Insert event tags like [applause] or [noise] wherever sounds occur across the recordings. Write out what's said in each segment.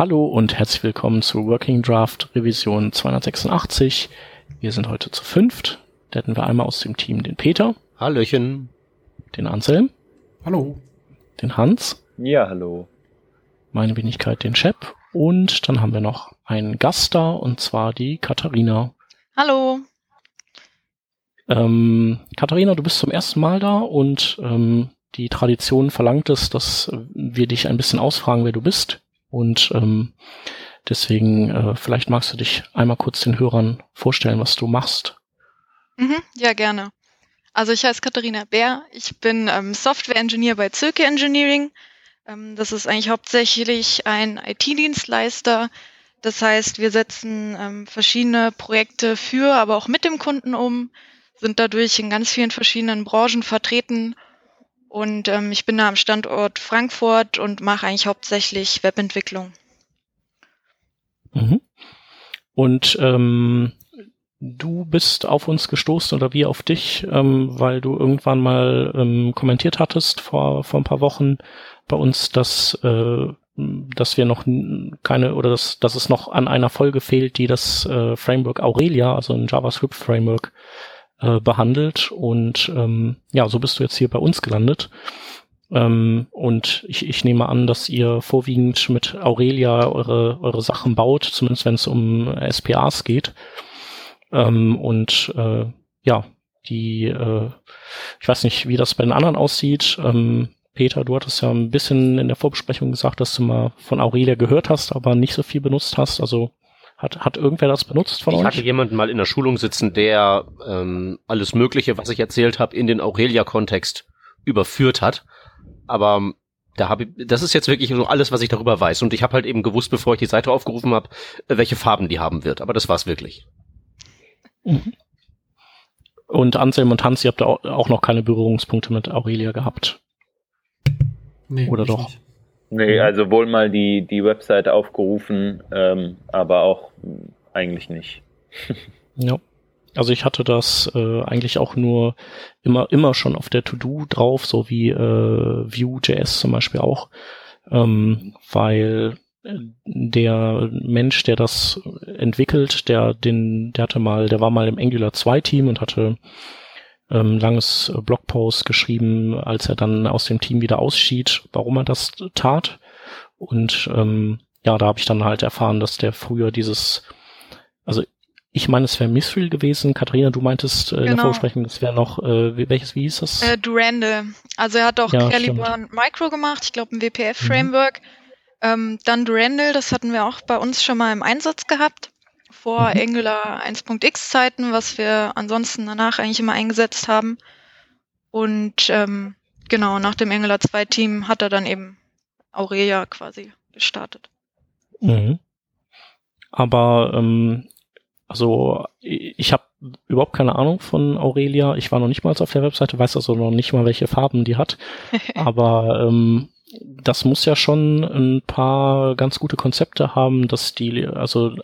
Hallo und herzlich willkommen zu Working Draft Revision 286. Wir sind heute zu fünft. Da hätten wir einmal aus dem Team den Peter. Hallöchen. Den Anselm. Hallo. Den Hans. Ja, hallo. Meine Wenigkeit den Shep. Und dann haben wir noch einen Gast da, und zwar die Katharina. Hallo. Ähm, Katharina, du bist zum ersten Mal da und ähm, die Tradition verlangt es, dass wir dich ein bisschen ausfragen, wer du bist. Und ähm, deswegen, äh, vielleicht magst du dich einmal kurz den Hörern vorstellen, was du machst. Mhm, ja, gerne. Also ich heiße Katharina Bär. Ich bin ähm, Software-Engineer bei Zirke Engineering. Ähm, das ist eigentlich hauptsächlich ein IT-Dienstleister. Das heißt, wir setzen ähm, verschiedene Projekte für, aber auch mit dem Kunden um sind dadurch in ganz vielen verschiedenen Branchen vertreten. Und ähm, ich bin da am Standort Frankfurt und mache eigentlich hauptsächlich Webentwicklung. Mhm. Und ähm, du bist auf uns gestoßen oder wir auf dich, ähm, weil du irgendwann mal ähm, kommentiert hattest vor, vor ein paar Wochen bei uns, dass, äh, dass wir noch keine oder dass, dass es noch an einer Folge fehlt, die das äh, Framework Aurelia, also ein JavaScript-Framework, äh, behandelt. Und ähm, ja, so bist du jetzt hier bei uns gelandet. Ähm, und ich, ich nehme an, dass ihr vorwiegend mit Aurelia eure, eure Sachen baut, zumindest wenn es um SPAs geht. Ähm, und äh, ja, die, äh, ich weiß nicht, wie das bei den anderen aussieht. Ähm, Peter, du hattest ja ein bisschen in der Vorbesprechung gesagt, dass du mal von Aurelia gehört hast, aber nicht so viel benutzt hast. Also hat, hat irgendwer das benutzt von ich euch? Ich hatte jemanden mal in der Schulung sitzen, der ähm, alles Mögliche, was ich erzählt habe, in den Aurelia-Kontext überführt hat. Aber ähm, da habe ich, das ist jetzt wirklich so alles, was ich darüber weiß. Und ich habe halt eben gewusst, bevor ich die Seite aufgerufen habe, äh, welche Farben die haben wird. Aber das war's wirklich. Mhm. Und Anselm und Hans, ihr habt auch noch keine Berührungspunkte mit Aurelia gehabt. Nee, Oder doch? Nicht. Nee, also wohl mal die, die Webseite aufgerufen, ähm, aber auch eigentlich nicht. [laughs] ja. Also ich hatte das äh, eigentlich auch nur immer, immer schon auf der To-Do drauf, so wie äh, Vue.js zum Beispiel auch, ähm, weil der Mensch, der das entwickelt, der den, der hatte mal, der war mal im Angular 2 Team und hatte ähm, langes Blogpost geschrieben, als er dann aus dem Team wieder ausschied, warum er das tat. Und ähm, ja, da habe ich dann halt erfahren, dass der früher dieses, also ich meine, es wäre Mithril gewesen. Katharina, du meintest äh, genau. in der genau. Vorsprechung, das wäre noch, äh, welches, wie hieß das? Äh, Durandal. Also er hat auch ja, Caliburn Micro gemacht, ich glaube ein WPF-Framework. Mhm. Ähm, dann Durandal, das hatten wir auch bei uns schon mal im Einsatz gehabt vor mhm. Angular 1.x Zeiten, was wir ansonsten danach eigentlich immer eingesetzt haben. Und ähm, genau, nach dem Angular 2 Team hat er dann eben Aurelia quasi gestartet. Mhm. Aber ähm, also ich habe überhaupt keine Ahnung von Aurelia. Ich war noch nicht mal auf der Webseite, weiß also noch nicht mal, welche Farben die hat. [laughs] Aber ähm, das muss ja schon ein paar ganz gute Konzepte haben, dass die, also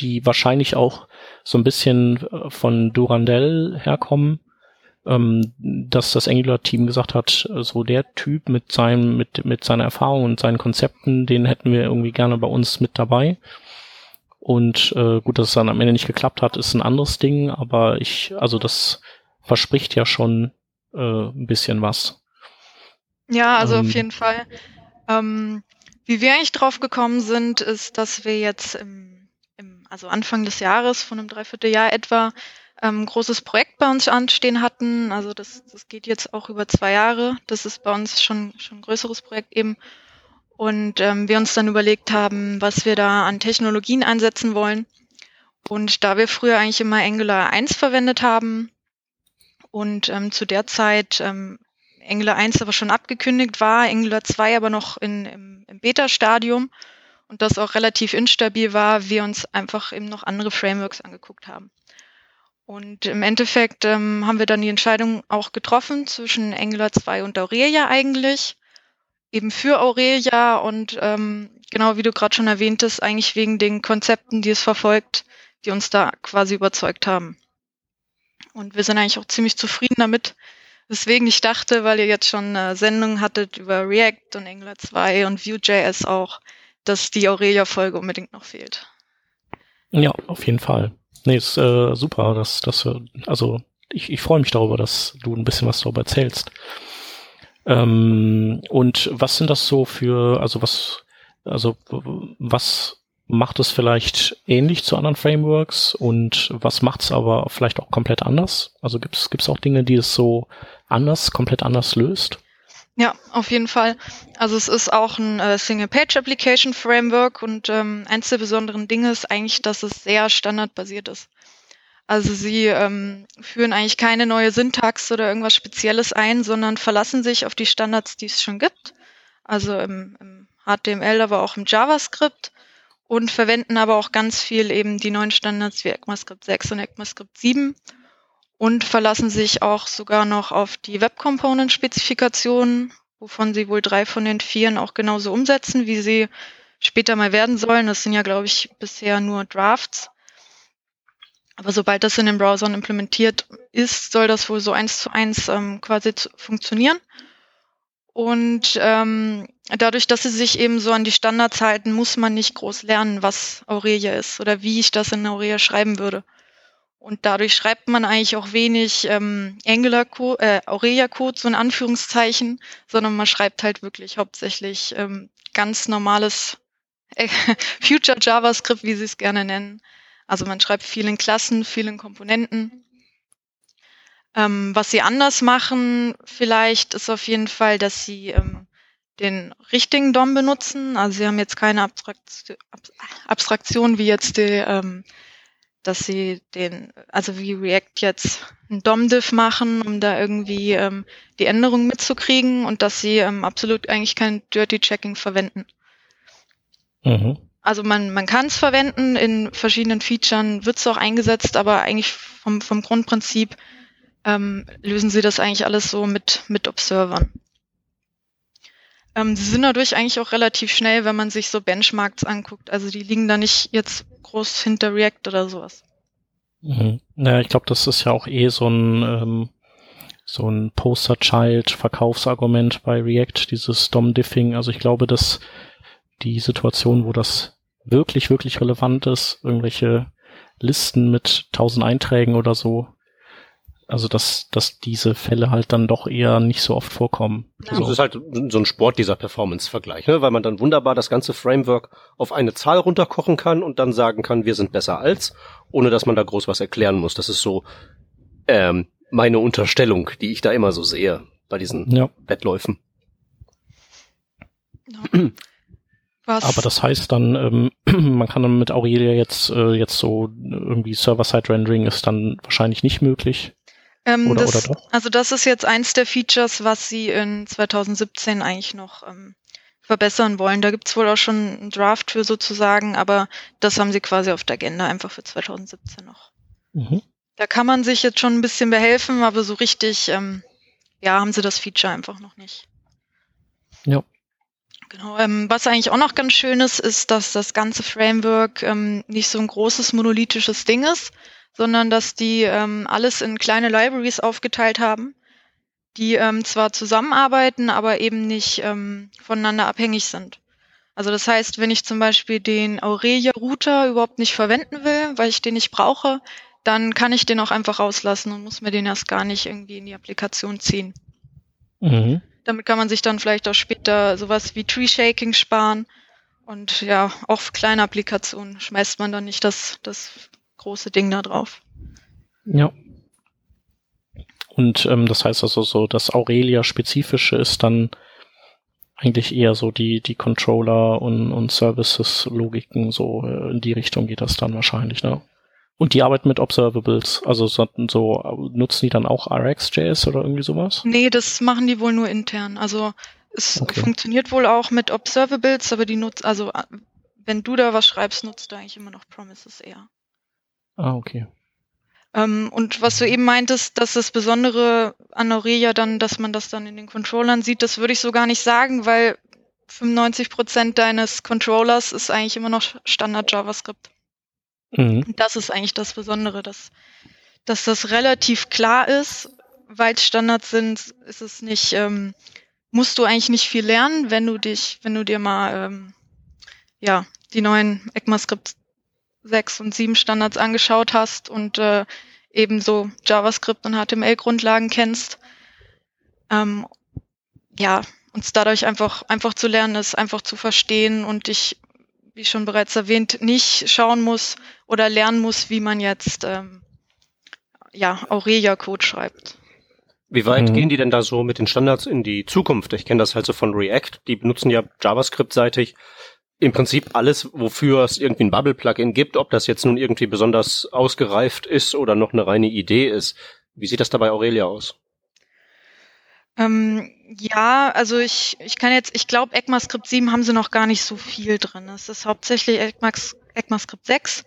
die wahrscheinlich auch so ein bisschen äh, von Durandell herkommen, ähm, dass das Angular-Team gesagt hat, so der Typ mit seinem, mit, mit seiner Erfahrung und seinen Konzepten, den hätten wir irgendwie gerne bei uns mit dabei. Und äh, gut, dass es dann am Ende nicht geklappt hat, ist ein anderes Ding, aber ich, also das verspricht ja schon äh, ein bisschen was. Ja, also ähm, auf jeden Fall. Ähm, wie wir eigentlich drauf gekommen sind, ist, dass wir jetzt im also Anfang des Jahres, von einem Dreivierteljahr etwa, ähm, großes Projekt bei uns anstehen hatten. Also das, das geht jetzt auch über zwei Jahre. Das ist bei uns schon, schon ein größeres Projekt eben. Und ähm, wir uns dann überlegt haben, was wir da an Technologien einsetzen wollen. Und da wir früher eigentlich immer Angular 1 verwendet haben und ähm, zu der Zeit ähm, Angular 1 aber schon abgekündigt war, Angular 2 aber noch in, im, im Beta-Stadium, und das auch relativ instabil war, wir uns einfach eben noch andere Frameworks angeguckt haben. Und im Endeffekt ähm, haben wir dann die Entscheidung auch getroffen zwischen Angular 2 und Aurelia eigentlich. Eben für Aurelia und ähm, genau wie du gerade schon erwähntest, eigentlich wegen den Konzepten, die es verfolgt, die uns da quasi überzeugt haben. Und wir sind eigentlich auch ziemlich zufrieden damit. Deswegen ich dachte, weil ihr jetzt schon eine Sendung hattet über React und Angular 2 und Vue.js auch, dass die Aurelia-Folge unbedingt noch fehlt. Ja, auf jeden Fall. Nee, ist äh, super, dass, dass also ich, ich freue mich darüber, dass du ein bisschen was darüber erzählst. Ähm, und was sind das so für, also was, also was macht es vielleicht ähnlich zu anderen Frameworks und was macht es aber vielleicht auch komplett anders? Also gibt es auch Dinge, die es so anders, komplett anders löst? Ja, auf jeden Fall. Also es ist auch ein äh, Single-Page-Application-Framework und ähm, eins der besonderen Dinge ist eigentlich, dass es sehr standardbasiert ist. Also sie ähm, führen eigentlich keine neue Syntax oder irgendwas Spezielles ein, sondern verlassen sich auf die Standards, die es schon gibt. Also im, im HTML, aber auch im JavaScript und verwenden aber auch ganz viel eben die neuen Standards wie ECMAScript 6 und ECMAScript 7 und verlassen sich auch sogar noch auf die Web Component Spezifikationen, wovon sie wohl drei von den vieren auch genauso umsetzen, wie sie später mal werden sollen. Das sind ja, glaube ich, bisher nur Drafts. Aber sobald das in den Browsern implementiert ist, soll das wohl so eins zu eins ähm, quasi zu funktionieren. Und ähm, dadurch, dass sie sich eben so an die Standards halten, muss man nicht groß lernen, was Aurelia ist oder wie ich das in Aurelia schreiben würde. Und dadurch schreibt man eigentlich auch wenig ähm, Angular-Code, äh, Aurelia-Code, so in Anführungszeichen, sondern man schreibt halt wirklich hauptsächlich ähm, ganz normales äh, [laughs] Future JavaScript, wie sie es gerne nennen. Also man schreibt viel in Klassen, viel in Komponenten. Ähm, was sie anders machen vielleicht ist auf jeden Fall, dass sie ähm, den richtigen DOM benutzen. Also sie haben jetzt keine Abstraktion, Abstraktion wie jetzt die, ähm, dass sie den, also wie React jetzt ein DOM-Diff machen, um da irgendwie ähm, die Änderungen mitzukriegen und dass sie ähm, absolut eigentlich kein Dirty Checking verwenden. Mhm. Also man, man kann es verwenden, in verschiedenen Features wird es auch eingesetzt, aber eigentlich vom, vom Grundprinzip ähm, lösen sie das eigentlich alles so mit, mit Observern. Ähm, sie sind dadurch eigentlich auch relativ schnell, wenn man sich so Benchmarks anguckt. Also die liegen da nicht jetzt groß hinter React oder sowas. Mhm. Naja, ich glaube, das ist ja auch eh so ein ähm, so ein Poster-Child-Verkaufsargument bei React, dieses DOM-Diffing. Also ich glaube, dass die Situation, wo das wirklich, wirklich relevant ist, irgendwelche Listen mit tausend Einträgen oder so, also dass, dass diese Fälle halt dann doch eher nicht so oft vorkommen. Ja. Also. Das ist halt so ein Sport dieser Performance-Vergleich, ne? weil man dann wunderbar das ganze Framework auf eine Zahl runterkochen kann und dann sagen kann, wir sind besser als, ohne dass man da groß was erklären muss. Das ist so ähm, meine Unterstellung, die ich da immer so sehe bei diesen ja. Wettläufen. Ja. [clears throat] Was? Aber das heißt dann, ähm, [clears throat] man kann dann mit Aurelia jetzt, äh, jetzt so irgendwie Server-Side-Rendering ist dann wahrscheinlich nicht möglich. Ähm, oder, das, oder doch? Also das ist jetzt eins der Features, was sie in 2017 eigentlich noch ähm, verbessern wollen. Da gibt's wohl auch schon einen Draft für sozusagen, aber das haben sie quasi auf der Agenda einfach für 2017 noch. Mhm. Da kann man sich jetzt schon ein bisschen behelfen, aber so richtig, ähm, ja, haben sie das Feature einfach noch nicht. Ja. Genau, ähm, was eigentlich auch noch ganz schön ist, ist, dass das ganze Framework ähm, nicht so ein großes monolithisches Ding ist, sondern dass die ähm, alles in kleine Libraries aufgeteilt haben, die ähm, zwar zusammenarbeiten, aber eben nicht ähm, voneinander abhängig sind. Also das heißt, wenn ich zum Beispiel den Aurelia-Router überhaupt nicht verwenden will, weil ich den nicht brauche, dann kann ich den auch einfach rauslassen und muss mir den erst gar nicht irgendwie in die Applikation ziehen. Mhm. Damit kann man sich dann vielleicht auch später sowas wie Tree Shaking sparen. Und ja, auch für kleine Applikationen schmeißt man dann nicht das, das große Ding da drauf. Ja. Und ähm, das heißt also so, das Aurelia-spezifische ist dann eigentlich eher so die, die Controller und, und Services-Logiken, so äh, in die Richtung geht das dann wahrscheinlich, ne? Und die arbeiten mit Observables, also so, so nutzen die dann auch RxJS oder irgendwie sowas? Nee, das machen die wohl nur intern. Also es okay. funktioniert wohl auch mit Observables, aber die nutzen, also wenn du da was schreibst, nutzt du eigentlich immer noch Promises eher. Ah, okay. Ähm, und was du eben meintest, dass das Besondere an Aurelia dann, dass man das dann in den Controllern sieht, das würde ich so gar nicht sagen, weil 95 Prozent deines Controllers ist eigentlich immer noch Standard JavaScript. Mhm. Das ist eigentlich das Besondere, dass, dass das relativ klar ist. Weil es Standards sind, ist es nicht, ähm, musst du eigentlich nicht viel lernen, wenn du dich, wenn du dir mal ähm, ja, die neuen ECMAScript 6 und 7 Standards angeschaut hast und äh, ebenso JavaScript und HTML-Grundlagen kennst. Ähm, ja, uns dadurch einfach, einfach zu lernen ist, einfach zu verstehen und ich, wie schon bereits erwähnt, nicht schauen muss oder lernen muss, wie man jetzt ähm, ja, Aurelia-Code schreibt. Wie weit mhm. gehen die denn da so mit den Standards in die Zukunft? Ich kenne das halt so von React. Die benutzen ja JavaScript-seitig im Prinzip alles, wofür es irgendwie ein Bubble-Plugin gibt, ob das jetzt nun irgendwie besonders ausgereift ist oder noch eine reine Idee ist. Wie sieht das da bei Aurelia aus? Ähm, ja, also ich, ich kann jetzt, ich glaube, ECMAScript 7 haben sie noch gar nicht so viel drin. Es ist hauptsächlich ECMAS, ECMAScript 6.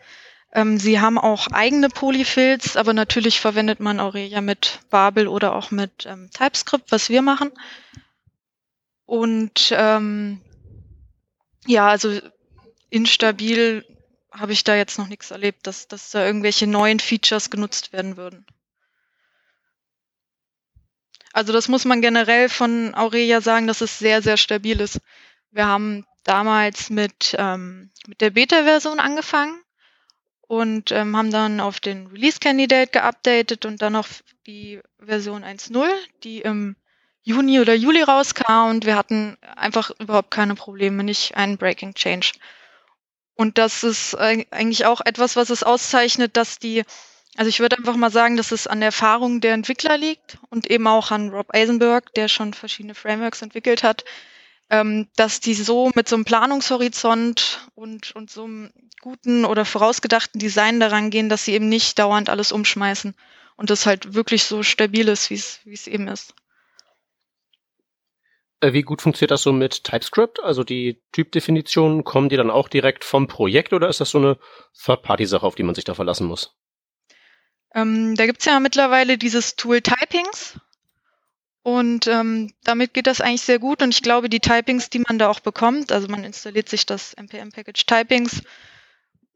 Ähm, sie haben auch eigene Polyfills, aber natürlich verwendet man Aurelia mit Babel oder auch mit ähm, TypeScript, was wir machen. Und ähm, ja, also instabil habe ich da jetzt noch nichts erlebt, dass, dass da irgendwelche neuen Features genutzt werden würden. Also das muss man generell von Aurelia sagen, dass es sehr, sehr stabil ist. Wir haben damals mit, ähm, mit der Beta-Version angefangen und ähm, haben dann auf den Release Candidate geupdatet und dann auf die Version 1.0, die im Juni oder Juli rauskam und wir hatten einfach überhaupt keine Probleme, nicht einen Breaking Change. Und das ist eigentlich auch etwas, was es auszeichnet, dass die, also ich würde einfach mal sagen, dass es an der Erfahrung der Entwickler liegt und eben auch an Rob Eisenberg, der schon verschiedene Frameworks entwickelt hat, ähm, dass die so mit so einem Planungshorizont und, und so einem guten oder vorausgedachten Design daran gehen, dass sie eben nicht dauernd alles umschmeißen und das halt wirklich so stabil ist, wie es wie es eben ist. Äh, wie gut funktioniert das so mit TypeScript? Also die Typdefinitionen, kommen die dann auch direkt vom Projekt oder ist das so eine Third-Party-Sache, auf die man sich da verlassen muss? Ähm, da gibt's ja mittlerweile dieses Tool Typings. Und ähm, damit geht das eigentlich sehr gut. Und ich glaube, die Typings, die man da auch bekommt, also man installiert sich das npm-Package Typings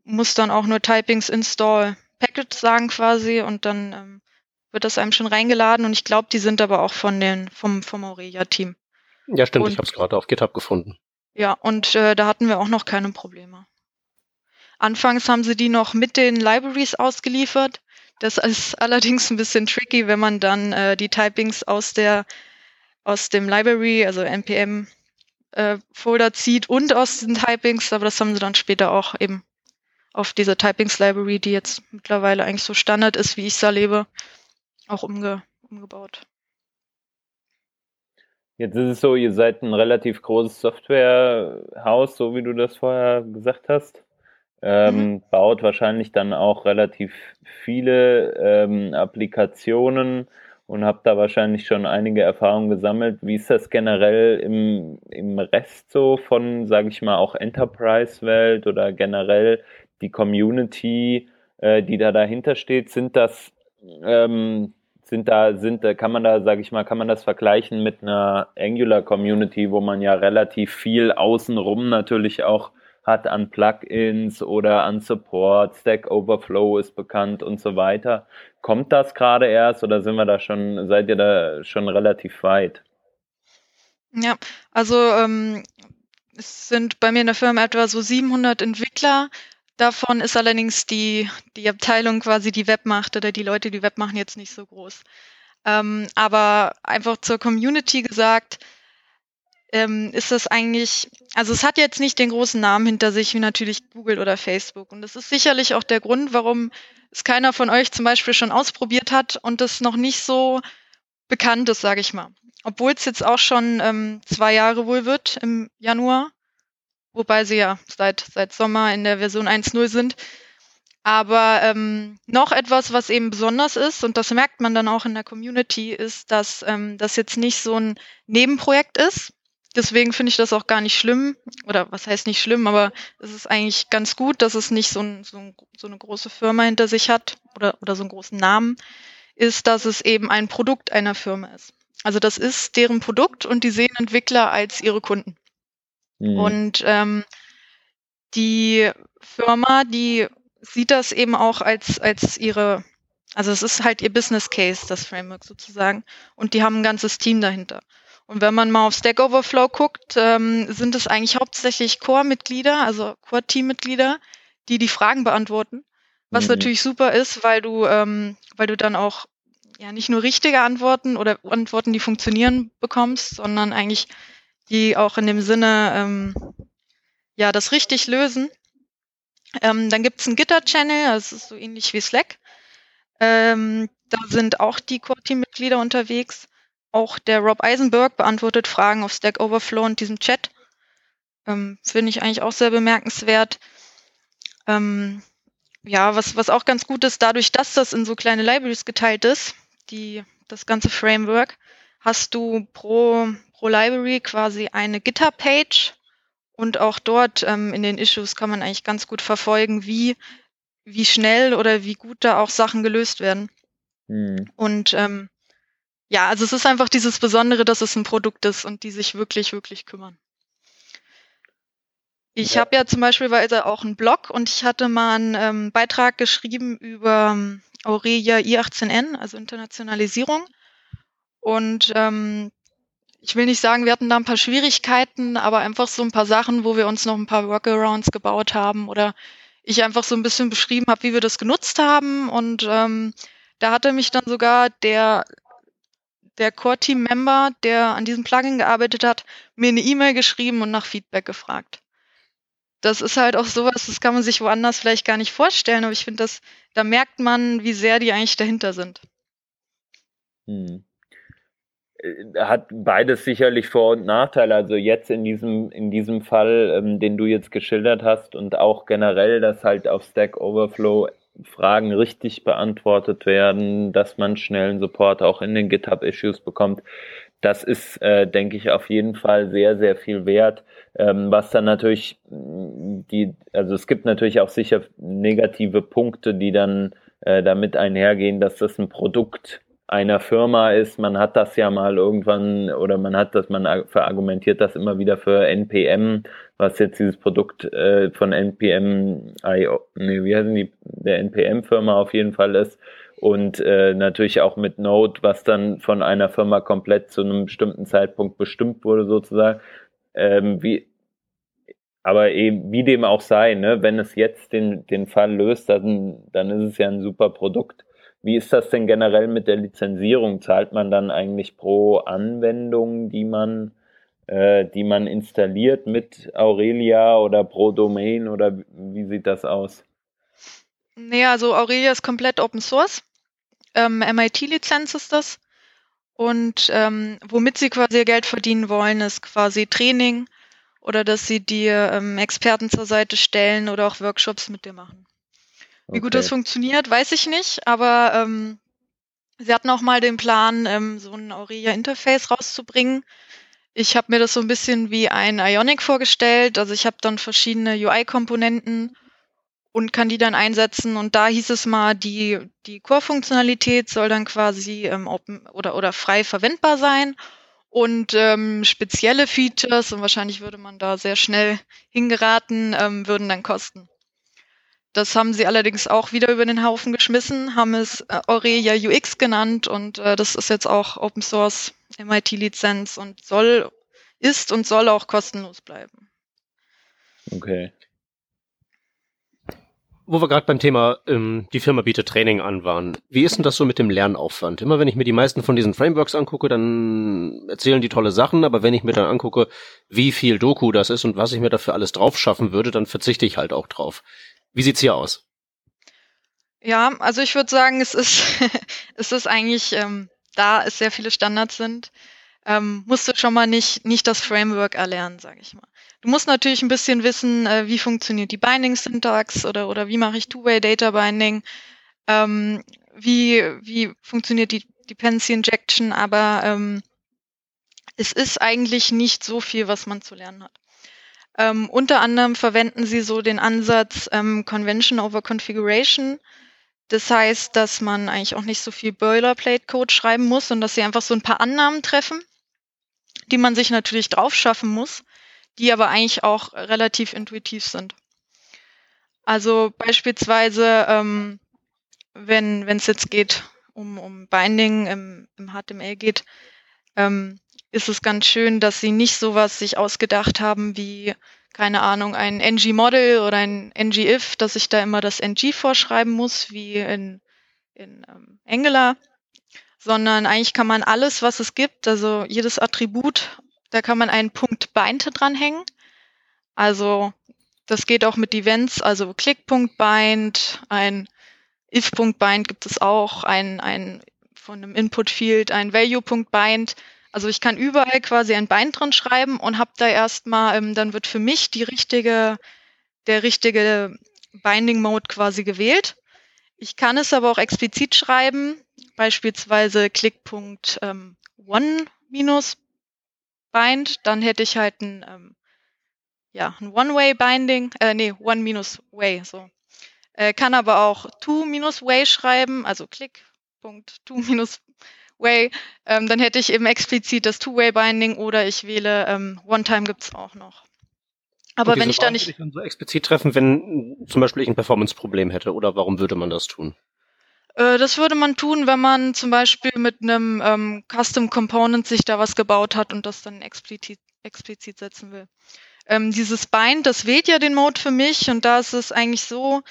muss dann auch nur Typings install Package sagen quasi und dann ähm, wird das einem schon reingeladen und ich glaube, die sind aber auch von den vom vom Aurelia Team. Ja, stimmt, und, ich habe es gerade auf GitHub gefunden. Ja, und äh, da hatten wir auch noch keine Probleme. Anfangs haben sie die noch mit den Libraries ausgeliefert. Das ist [laughs] allerdings ein bisschen tricky, wenn man dann äh, die Typings aus der aus dem Library, also npm äh, Folder zieht und aus den Typings, aber das haben sie dann später auch eben auf diese Typings Library, die jetzt mittlerweile eigentlich so Standard ist, wie ich es erlebe, auch umge umgebaut. Jetzt ist es so, ihr seid ein relativ großes Softwarehaus, so wie du das vorher gesagt hast. Ähm, mhm. Baut wahrscheinlich dann auch relativ viele ähm, Applikationen und habt da wahrscheinlich schon einige Erfahrungen gesammelt. Wie ist das generell im, im Rest so von, sage ich mal, auch Enterprise-Welt oder generell die Community, äh, die da dahinter steht, sind das, ähm, sind da, sind, kann man da, sage ich mal, kann man das vergleichen mit einer Angular Community, wo man ja relativ viel außenrum natürlich auch hat an Plugins oder an Support, Stack Overflow ist bekannt und so weiter. Kommt das gerade erst oder sind wir da schon, seid ihr da schon relativ weit? Ja, also ähm, es sind bei mir in der Firma etwa so 700 Entwickler, Davon ist allerdings die, die Abteilung quasi, die Web macht oder die Leute, die Web machen, jetzt nicht so groß. Ähm, aber einfach zur Community gesagt, ähm, ist das eigentlich, also es hat jetzt nicht den großen Namen hinter sich wie natürlich Google oder Facebook. Und das ist sicherlich auch der Grund, warum es keiner von euch zum Beispiel schon ausprobiert hat und das noch nicht so bekannt ist, sage ich mal. Obwohl es jetzt auch schon ähm, zwei Jahre wohl wird im Januar wobei sie ja seit, seit Sommer in der Version 1.0 sind. Aber ähm, noch etwas, was eben besonders ist, und das merkt man dann auch in der Community, ist, dass ähm, das jetzt nicht so ein Nebenprojekt ist. Deswegen finde ich das auch gar nicht schlimm. Oder was heißt nicht schlimm, aber es ist eigentlich ganz gut, dass es nicht so, ein, so, ein, so eine große Firma hinter sich hat oder, oder so einen großen Namen, ist, dass es eben ein Produkt einer Firma ist. Also das ist deren Produkt und die sehen Entwickler als ihre Kunden. Mhm. Und ähm, die Firma, die sieht das eben auch als, als ihre, also es ist halt ihr Business Case, das Framework sozusagen. Und die haben ein ganzes Team dahinter. Und wenn man mal auf Stack Overflow guckt, ähm, sind es eigentlich hauptsächlich Core-Mitglieder, also Core-Team-Mitglieder, die die Fragen beantworten. Was mhm. natürlich super ist, weil du, ähm, weil du dann auch ja nicht nur richtige Antworten oder Antworten, die funktionieren, bekommst, sondern eigentlich die auch in dem Sinne ähm, ja das richtig lösen. Ähm, dann gibt es einen Gitter-Channel, das ist so ähnlich wie Slack. Ähm, da sind auch die Core-Team-Mitglieder unterwegs. Auch der Rob Eisenberg beantwortet Fragen auf Stack Overflow und diesem Chat. Ähm, Finde ich eigentlich auch sehr bemerkenswert. Ähm, ja, was, was auch ganz gut ist, dadurch, dass das in so kleine Libraries geteilt ist, die, das ganze Framework, hast du pro, pro Library quasi eine GitHub-Page und auch dort ähm, in den Issues kann man eigentlich ganz gut verfolgen, wie, wie schnell oder wie gut da auch Sachen gelöst werden. Hm. Und ähm, ja, also es ist einfach dieses Besondere, dass es ein Produkt ist und die sich wirklich, wirklich kümmern. Ich ja. habe ja zum Beispiel auch einen Blog und ich hatte mal einen ähm, Beitrag geschrieben über ähm, Aurelia I18N, also Internationalisierung. Und ähm, ich will nicht sagen, wir hatten da ein paar Schwierigkeiten, aber einfach so ein paar Sachen, wo wir uns noch ein paar Workarounds gebaut haben oder ich einfach so ein bisschen beschrieben habe, wie wir das genutzt haben. Und ähm, da hatte mich dann sogar der der Core-Team-Member, der an diesem Plugin gearbeitet hat, mir eine E-Mail geschrieben und nach Feedback gefragt das ist halt auch sowas, das kann man sich woanders vielleicht gar nicht vorstellen, aber ich finde, da merkt man, wie sehr die eigentlich dahinter sind. Hm. Äh, hat beides sicherlich Vor- und Nachteile. Also jetzt in diesem, in diesem Fall, ähm, den du jetzt geschildert hast und auch generell, dass halt auf Stack Overflow Fragen richtig beantwortet werden, dass man schnellen Support auch in den GitHub-Issues bekommt. Das ist, äh, denke ich, auf jeden Fall sehr, sehr viel wert. Ähm, was dann natürlich die, also es gibt natürlich auch sicher negative Punkte, die dann äh, damit einhergehen, dass das ein Produkt einer Firma ist. Man hat das ja mal irgendwann oder man hat das, man verargumentiert das immer wieder für NPM, was jetzt dieses Produkt äh, von NPM, nee, wie heißen die, der NPM-Firma auf jeden Fall ist. Und äh, natürlich auch mit Node, was dann von einer Firma komplett zu einem bestimmten Zeitpunkt bestimmt wurde, sozusagen. Ähm, wie, aber eben, wie dem auch sei, ne, wenn es jetzt den, den Fall löst, dann, dann ist es ja ein super Produkt. Wie ist das denn generell mit der Lizenzierung? Zahlt man dann eigentlich pro Anwendung, die man, äh, die man installiert mit Aurelia oder pro Domain oder wie sieht das aus? Nee, also Aurelia ist komplett Open Source. Ähm, MIT-Lizenz ist das. Und ähm, womit sie quasi Geld verdienen wollen, ist quasi Training oder dass sie dir ähm, Experten zur Seite stellen oder auch Workshops mit dir machen. Wie okay. gut das funktioniert, weiß ich nicht, aber ähm, sie hatten auch mal den Plan, ähm, so ein Aurelia-Interface rauszubringen. Ich habe mir das so ein bisschen wie ein Ionic vorgestellt. Also ich habe dann verschiedene UI-Komponenten und kann die dann einsetzen. Und da hieß es mal, die, die Core-Funktionalität soll dann quasi ähm, open oder, oder frei verwendbar sein. Und ähm, spezielle Features, und wahrscheinlich würde man da sehr schnell hingeraten, ähm, würden dann kosten. Das haben sie allerdings auch wieder über den Haufen geschmissen, haben es äh, Aurelia UX genannt und äh, das ist jetzt auch Open Source MIT-Lizenz und soll, ist und soll auch kostenlos bleiben. Okay wo wir gerade beim Thema ähm, die Firma bietet Training an waren. Wie ist denn das so mit dem Lernaufwand? Immer wenn ich mir die meisten von diesen Frameworks angucke, dann erzählen die tolle Sachen, aber wenn ich mir dann angucke, wie viel Doku das ist und was ich mir dafür alles drauf schaffen würde, dann verzichte ich halt auch drauf. Wie sieht's hier aus? Ja, also ich würde sagen, es ist [laughs] es ist eigentlich ähm, da es sehr viele Standards sind, ähm, musst du schon mal nicht nicht das Framework erlernen, sage ich mal. Du musst natürlich ein bisschen wissen, äh, wie funktioniert die Binding-Syntax oder, oder wie mache ich Two-Way-Data-Binding, ähm, wie, wie funktioniert die Dependency Injection, aber ähm, es ist eigentlich nicht so viel, was man zu lernen hat. Ähm, unter anderem verwenden sie so den Ansatz ähm, Convention over Configuration. Das heißt, dass man eigentlich auch nicht so viel Boilerplate-Code schreiben muss und dass sie einfach so ein paar Annahmen treffen, die man sich natürlich drauf schaffen muss die aber eigentlich auch relativ intuitiv sind. Also beispielsweise, ähm, wenn es jetzt geht um, um Binding im, im HTML geht, ähm, ist es ganz schön, dass sie nicht sowas sich ausgedacht haben wie, keine Ahnung, ein ng-Model oder ein ng-if, dass ich da immer das ng vorschreiben muss, wie in, in ähm, Angular, sondern eigentlich kann man alles, was es gibt, also jedes Attribut, da kann man einen Punkt Bind dranhängen. Also das geht auch mit Events, also Click.bind, ein if.bind gibt es auch, ein, ein von einem Input-Field, ein Value.bind. Also ich kann überall quasi ein Bind dran schreiben und habe da erstmal, ähm, dann wird für mich die richtige, der richtige Binding-Mode quasi gewählt. Ich kann es aber auch explizit schreiben, beispielsweise click.one ähm, minus bind, dann hätte ich halt ein, ähm, ja, ein One-Way-Binding, äh, nee, One minus Way, so. Äh, kann aber auch two minus Way schreiben, also click.two [laughs] minus Way, ähm, dann hätte ich eben explizit das Two-Way-Binding oder ich wähle ähm, One-Time gibt's auch noch. Aber wenn ich da nicht. Ich dann so explizit treffen, wenn zum Beispiel ich ein Performance-Problem hätte, oder warum würde man das tun? Äh, das würde man tun, wenn man zum Beispiel mit einem ähm, Custom Component sich da was gebaut hat und das dann explizit, explizit setzen will. Ähm, dieses Bind, das wählt ja den Mode für mich und da ist es eigentlich so,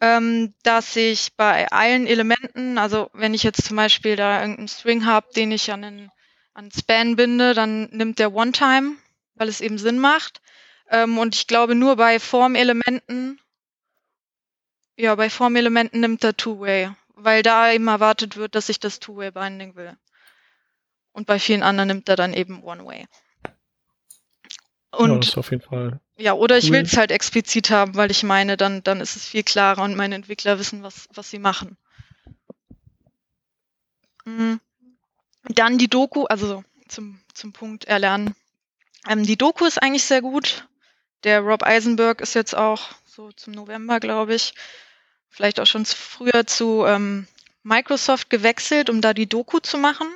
ähm, dass ich bei allen Elementen, also wenn ich jetzt zum Beispiel da irgendeinen String habe, den ich an einen, an Span binde, dann nimmt der One-Time, weil es eben Sinn macht. Ähm, und ich glaube, nur bei Formelementen, ja, bei Formelementen nimmt er Two-Way, weil da eben erwartet wird, dass ich das Two-Way-Binding will. Und bei vielen anderen nimmt er dann eben One-Way. Und ja, auf jeden Fall. Ja, oder cool. ich will es halt explizit haben, weil ich meine, dann, dann ist es viel klarer und meine Entwickler wissen, was, was sie machen. Mhm. Dann die Doku, also zum, zum Punkt erlernen. Ähm, die Doku ist eigentlich sehr gut. Der Rob Eisenberg ist jetzt auch so zum November, glaube ich, vielleicht auch schon früher zu ähm, Microsoft gewechselt, um da die Doku zu machen.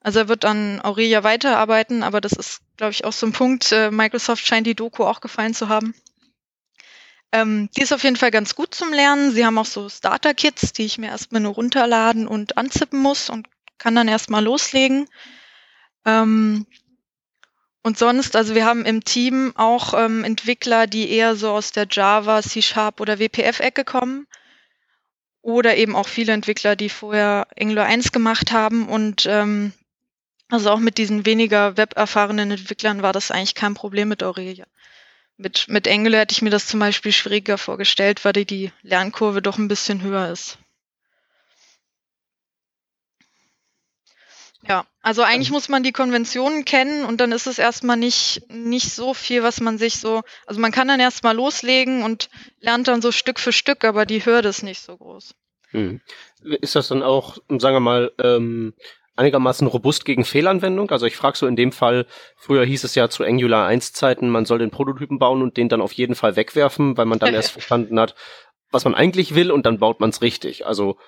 Also er wird an Aurelia weiterarbeiten, aber das ist, glaube ich, auch so ein Punkt. Äh, Microsoft scheint die Doku auch gefallen zu haben. Ähm, die ist auf jeden Fall ganz gut zum Lernen. Sie haben auch so Starter-Kits, die ich mir erstmal nur runterladen und anzippen muss und kann dann erstmal loslegen. Ähm, und sonst, also wir haben im Team auch ähm, Entwickler, die eher so aus der Java, C-Sharp oder WPF-Ecke kommen. Oder eben auch viele Entwickler, die vorher Angular 1 gemacht haben. Und ähm, also auch mit diesen weniger weberfahrenen Entwicklern war das eigentlich kein Problem mit Aurelia. Mit, mit Angular hätte ich mir das zum Beispiel schwieriger vorgestellt, weil die, die Lernkurve doch ein bisschen höher ist. Ja, also eigentlich muss man die Konventionen kennen und dann ist es erstmal nicht, nicht so viel, was man sich so, also man kann dann erstmal loslegen und lernt dann so Stück für Stück, aber die Hürde ist nicht so groß. Hm. Ist das dann auch, sagen wir mal, ähm, einigermaßen robust gegen Fehlanwendung? Also ich frage so in dem Fall, früher hieß es ja zu Angular 1 Zeiten, man soll den Prototypen bauen und den dann auf jeden Fall wegwerfen, weil man dann [laughs] erst verstanden hat, was man eigentlich will und dann baut man es richtig. Also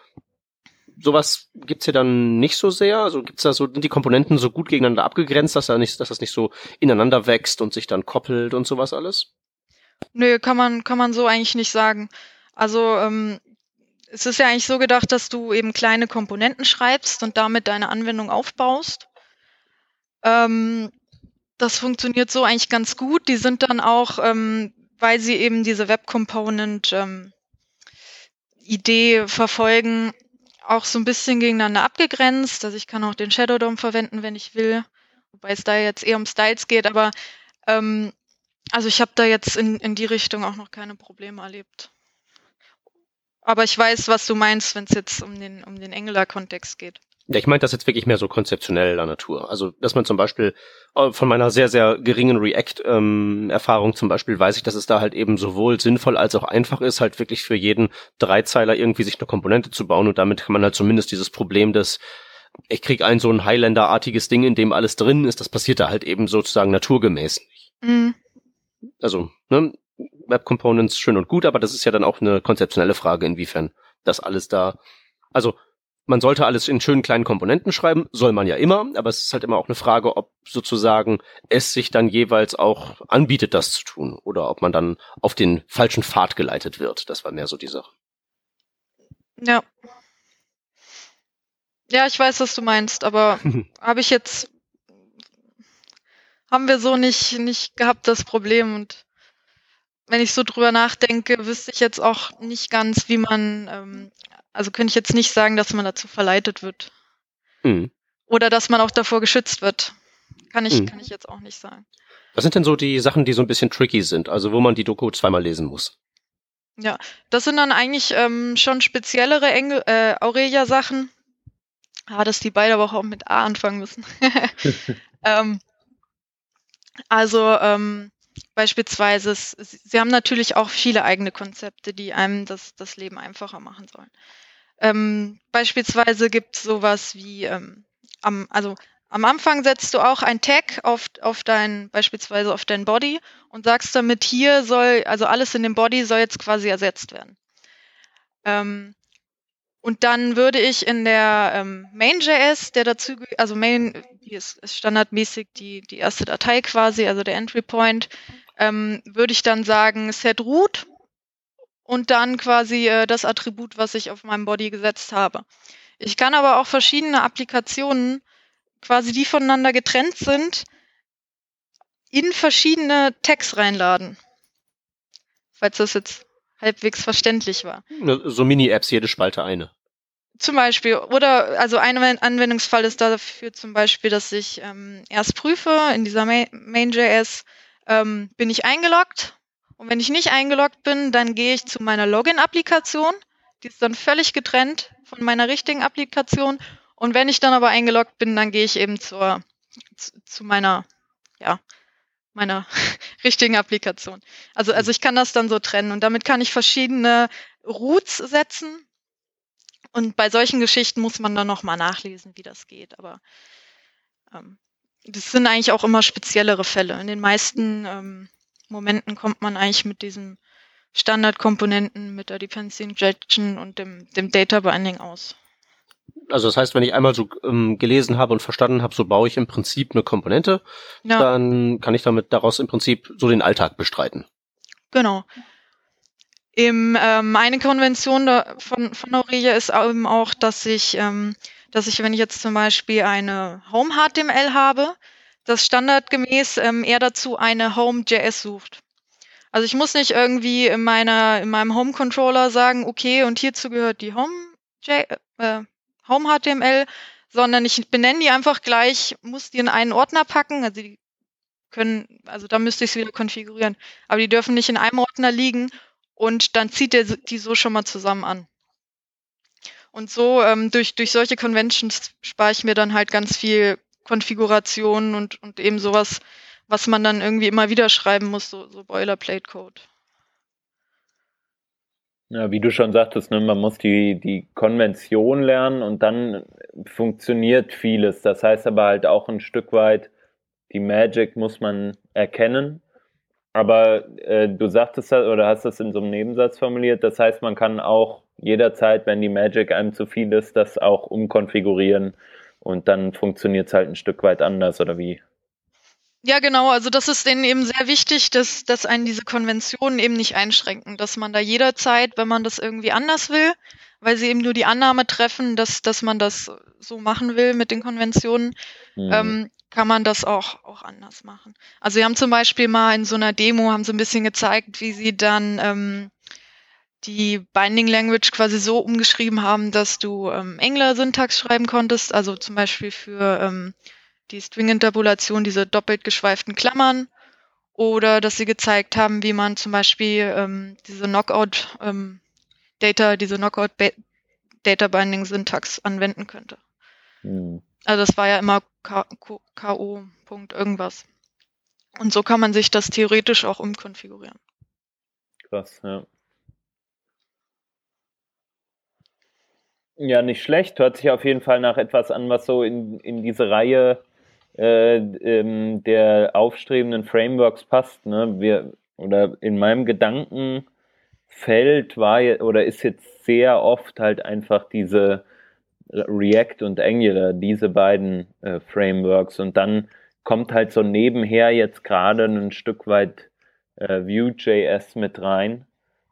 sowas gibt's hier dann nicht so sehr? Also gibt's da so, sind die Komponenten so gut gegeneinander abgegrenzt, dass, da nicht, dass das nicht so ineinander wächst und sich dann koppelt und sowas alles? Nö, kann man, kann man so eigentlich nicht sagen. Also ähm, es ist ja eigentlich so gedacht, dass du eben kleine Komponenten schreibst und damit deine Anwendung aufbaust. Ähm, das funktioniert so eigentlich ganz gut. Die sind dann auch, ähm, weil sie eben diese Web Component ähm, Idee verfolgen, auch so ein bisschen gegeneinander abgegrenzt. Also ich kann auch den Shadow DOM verwenden, wenn ich will. Wobei es da jetzt eher um Styles geht, aber ähm, also ich habe da jetzt in, in die Richtung auch noch keine Probleme erlebt. Aber ich weiß, was du meinst, wenn es jetzt um den, um den Angular-Kontext geht. Ja, ich meinte das jetzt wirklich mehr so konzeptioneller Natur. Also, dass man zum Beispiel äh, von meiner sehr, sehr geringen React-Erfahrung ähm, zum Beispiel weiß ich, dass es da halt eben sowohl sinnvoll als auch einfach ist, halt wirklich für jeden Dreizeiler irgendwie sich eine Komponente zu bauen und damit kann man halt zumindest dieses Problem des ich krieg ein so ein Highlander-artiges Ding, in dem alles drin ist, das passiert da halt eben sozusagen naturgemäß nicht. Mhm. Also, ne, Web Components schön und gut, aber das ist ja dann auch eine konzeptionelle Frage, inwiefern das alles da, also man sollte alles in schönen kleinen Komponenten schreiben, soll man ja immer, aber es ist halt immer auch eine Frage, ob sozusagen es sich dann jeweils auch anbietet, das zu tun oder ob man dann auf den falschen Pfad geleitet wird. Das war mehr so die Sache. Ja. Ja, ich weiß, was du meinst, aber [laughs] habe ich jetzt haben wir so nicht, nicht gehabt, das Problem. Und wenn ich so drüber nachdenke, wüsste ich jetzt auch nicht ganz, wie man, ähm, also könnte ich jetzt nicht sagen, dass man dazu verleitet wird. Mhm. Oder dass man auch davor geschützt wird. Kann ich, mhm. kann ich jetzt auch nicht sagen. Was sind denn so die Sachen, die so ein bisschen tricky sind, also wo man die Doku zweimal lesen muss? Ja, das sind dann eigentlich ähm, schon speziellere Engel, äh, Aurelia-Sachen. Ah, dass die beide aber auch mit A anfangen müssen. [laughs] ähm, also ähm, beispielsweise, sie haben natürlich auch viele eigene Konzepte, die einem das, das Leben einfacher machen sollen. Ähm, beispielsweise gibt es sowas wie, ähm, am, also am Anfang setzt du auch ein Tag auf, auf dein, beispielsweise auf dein Body und sagst damit, hier soll, also alles in dem Body soll jetzt quasi ersetzt werden. Ähm, und dann würde ich in der ähm, Main.js, der dazu, also Main, die ist, ist standardmäßig die, die erste Datei quasi, also der Entry Point, ähm, würde ich dann sagen set root und dann quasi äh, das Attribut, was ich auf meinem Body gesetzt habe. Ich kann aber auch verschiedene Applikationen, quasi die voneinander getrennt sind, in verschiedene Tags reinladen. Falls das jetzt halbwegs verständlich war. So Mini-Apps, jede Spalte eine. Zum Beispiel. Oder also ein Anwendungsfall ist dafür zum Beispiel, dass ich ähm, erst prüfe in dieser Main.js, ähm, bin ich eingeloggt. Und wenn ich nicht eingeloggt bin, dann gehe ich zu meiner Login-Applikation. Die ist dann völlig getrennt von meiner richtigen Applikation. Und wenn ich dann aber eingeloggt bin, dann gehe ich eben zur, zu, zu meiner, ja, meiner [laughs] richtigen Applikation. Also, also ich kann das dann so trennen und damit kann ich verschiedene Routes setzen und bei solchen Geschichten muss man dann nochmal nachlesen, wie das geht. Aber ähm, das sind eigentlich auch immer speziellere Fälle. In den meisten ähm, Momenten kommt man eigentlich mit diesen Standardkomponenten, mit der Dependency Injection und dem, dem Data Binding aus. Also das heißt, wenn ich einmal so ähm, gelesen habe und verstanden habe, so baue ich im Prinzip eine Komponente, ja. dann kann ich damit daraus im Prinzip so den Alltag bestreiten. Genau. Im, ähm, eine Konvention von, von Aurelia ist eben auch, dass ich, ähm, dass ich, wenn ich jetzt zum Beispiel eine Home HTML habe, dass standardgemäß ähm, er dazu eine Home.js sucht. Also ich muss nicht irgendwie in meiner, in meinem Home Controller sagen, okay, und hierzu gehört die Home, J, äh, Home HTML, sondern ich benenne die einfach gleich, muss die in einen Ordner packen, also die können, also da müsste ich es wieder konfigurieren, aber die dürfen nicht in einem Ordner liegen und dann zieht er die so schon mal zusammen an. Und so ähm, durch, durch solche Conventions spare ich mir dann halt ganz viel Konfiguration und, und eben sowas, was man dann irgendwie immer wieder schreiben muss, so, so Boilerplate-Code. Ja, wie du schon sagtest, ne, man muss die, die Konvention lernen und dann funktioniert vieles. Das heißt aber halt auch ein Stück weit, die Magic muss man erkennen aber äh, du sagtest oder hast das in so einem Nebensatz formuliert. Das heißt, man kann auch jederzeit, wenn die Magic einem zu viel ist, das auch umkonfigurieren und dann funktioniert es halt ein Stück weit anders oder wie? Ja, genau. Also das ist denen eben sehr wichtig, dass, dass einen diese Konventionen eben nicht einschränken, dass man da jederzeit, wenn man das irgendwie anders will, weil sie eben nur die Annahme treffen, dass, dass man das so machen will mit den Konventionen, mhm. ähm, kann man das auch, auch anders machen. Also sie haben zum Beispiel mal in so einer Demo, haben sie ein bisschen gezeigt, wie sie dann ähm, die Binding Language quasi so umgeschrieben haben, dass du ähm, Engler-Syntax schreiben konntest, also zum Beispiel für ähm, die String-Interpolation diese doppelt geschweiften Klammern oder dass sie gezeigt haben, wie man zum Beispiel ähm, diese Knockout ähm, Data, diese Knockout Data Binding Syntax anwenden könnte. Hm. Also das war ja immer K.O. Punkt irgendwas. Und so kann man sich das theoretisch auch umkonfigurieren. Krass, ja. Ja, nicht schlecht. Hört sich auf jeden Fall nach etwas an, was so in, in diese Reihe äh, ähm, der aufstrebenden Frameworks passt. Ne? Wir, oder in meinem Gedankenfeld war oder ist jetzt sehr oft halt einfach diese React und Angular, diese beiden äh, Frameworks. Und dann kommt halt so nebenher jetzt gerade ein Stück weit äh, Vue.js mit rein.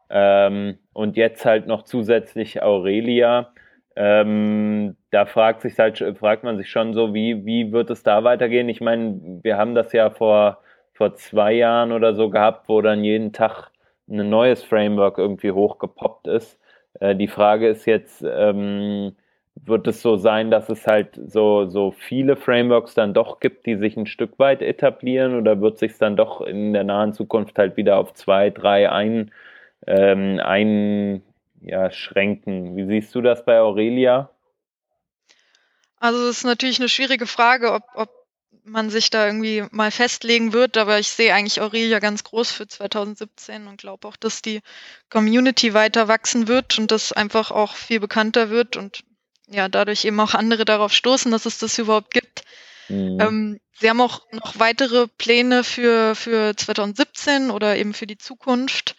Ähm, und jetzt halt noch zusätzlich Aurelia. Ähm, da fragt sich halt, fragt man sich schon so, wie, wie wird es da weitergehen? Ich meine, wir haben das ja vor, vor zwei Jahren oder so gehabt, wo dann jeden Tag ein neues Framework irgendwie hochgepoppt ist. Äh, die Frage ist jetzt, ähm, wird es so sein, dass es halt so, so viele Frameworks dann doch gibt, die sich ein Stück weit etablieren oder wird sich dann doch in der nahen Zukunft halt wieder auf zwei, drei ein, ähm, ein ja, schränken? Wie siehst du das bei Aurelia? Also es ist natürlich eine schwierige Frage, ob, ob man sich da irgendwie mal festlegen wird, aber ich sehe eigentlich Aurelia ganz groß für 2017 und glaube auch, dass die Community weiter wachsen wird und das einfach auch viel bekannter wird und ja, dadurch eben auch andere darauf stoßen, dass es das überhaupt gibt. Mhm. Ähm, sie haben auch noch weitere Pläne für, für 2017 oder eben für die Zukunft.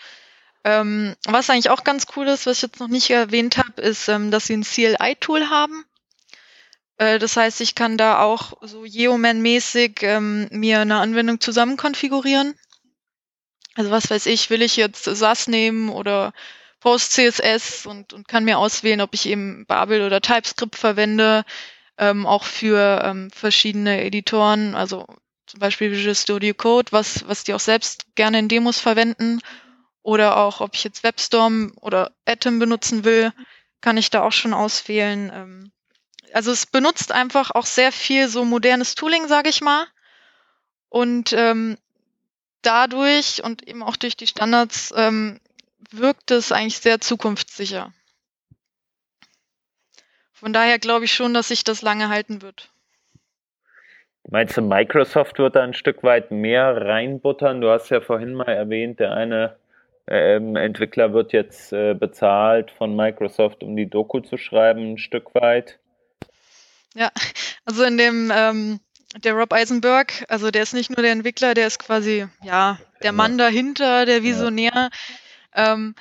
Ähm, was eigentlich auch ganz cool ist, was ich jetzt noch nicht erwähnt habe, ist, ähm, dass sie ein CLI-Tool haben. Äh, das heißt, ich kann da auch so Yeoman-mäßig ähm, mir eine Anwendung zusammen konfigurieren. Also was weiß ich, will ich jetzt SAS nehmen oder Post-CSS und, und kann mir auswählen, ob ich eben Babel oder TypeScript verwende, ähm, auch für ähm, verschiedene Editoren, also zum Beispiel Visual Studio Code, was, was die auch selbst gerne in Demos verwenden. Oder auch, ob ich jetzt WebStorm oder Atom benutzen will, kann ich da auch schon auswählen. Ähm, also es benutzt einfach auch sehr viel so modernes Tooling, sage ich mal. Und ähm, dadurch und eben auch durch die Standards ähm, wirkt es eigentlich sehr zukunftssicher. Von daher glaube ich schon, dass sich das lange halten wird. Meinst du, Microsoft wird da ein Stück weit mehr reinbuttern? Du hast ja vorhin mal erwähnt, der eine ähm, Entwickler wird jetzt äh, bezahlt von Microsoft, um die Doku zu schreiben, ein Stück weit. Ja, also in dem, ähm, der Rob Eisenberg, also der ist nicht nur der Entwickler, der ist quasi, ja, der Mann dahinter, der Visionär. Ja. Ähm,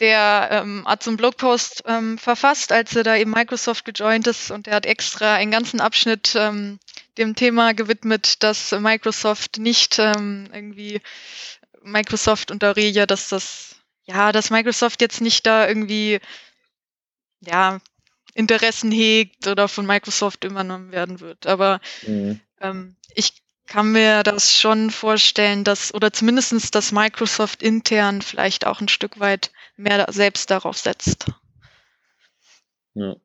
der ähm, hat so einen Blogpost ähm, verfasst, als er da eben Microsoft gejoint ist und der hat extra einen ganzen Abschnitt ähm, dem Thema gewidmet, dass Microsoft nicht ähm, irgendwie Microsoft und Aurelia, dass das, ja, dass Microsoft jetzt nicht da irgendwie, ja, Interessen hegt oder von Microsoft übernommen werden wird. Aber mhm. ähm, ich kann mir das schon vorstellen, dass, oder zumindestens, dass Microsoft intern vielleicht auch ein Stück weit mehr selbst darauf setzt. Ja.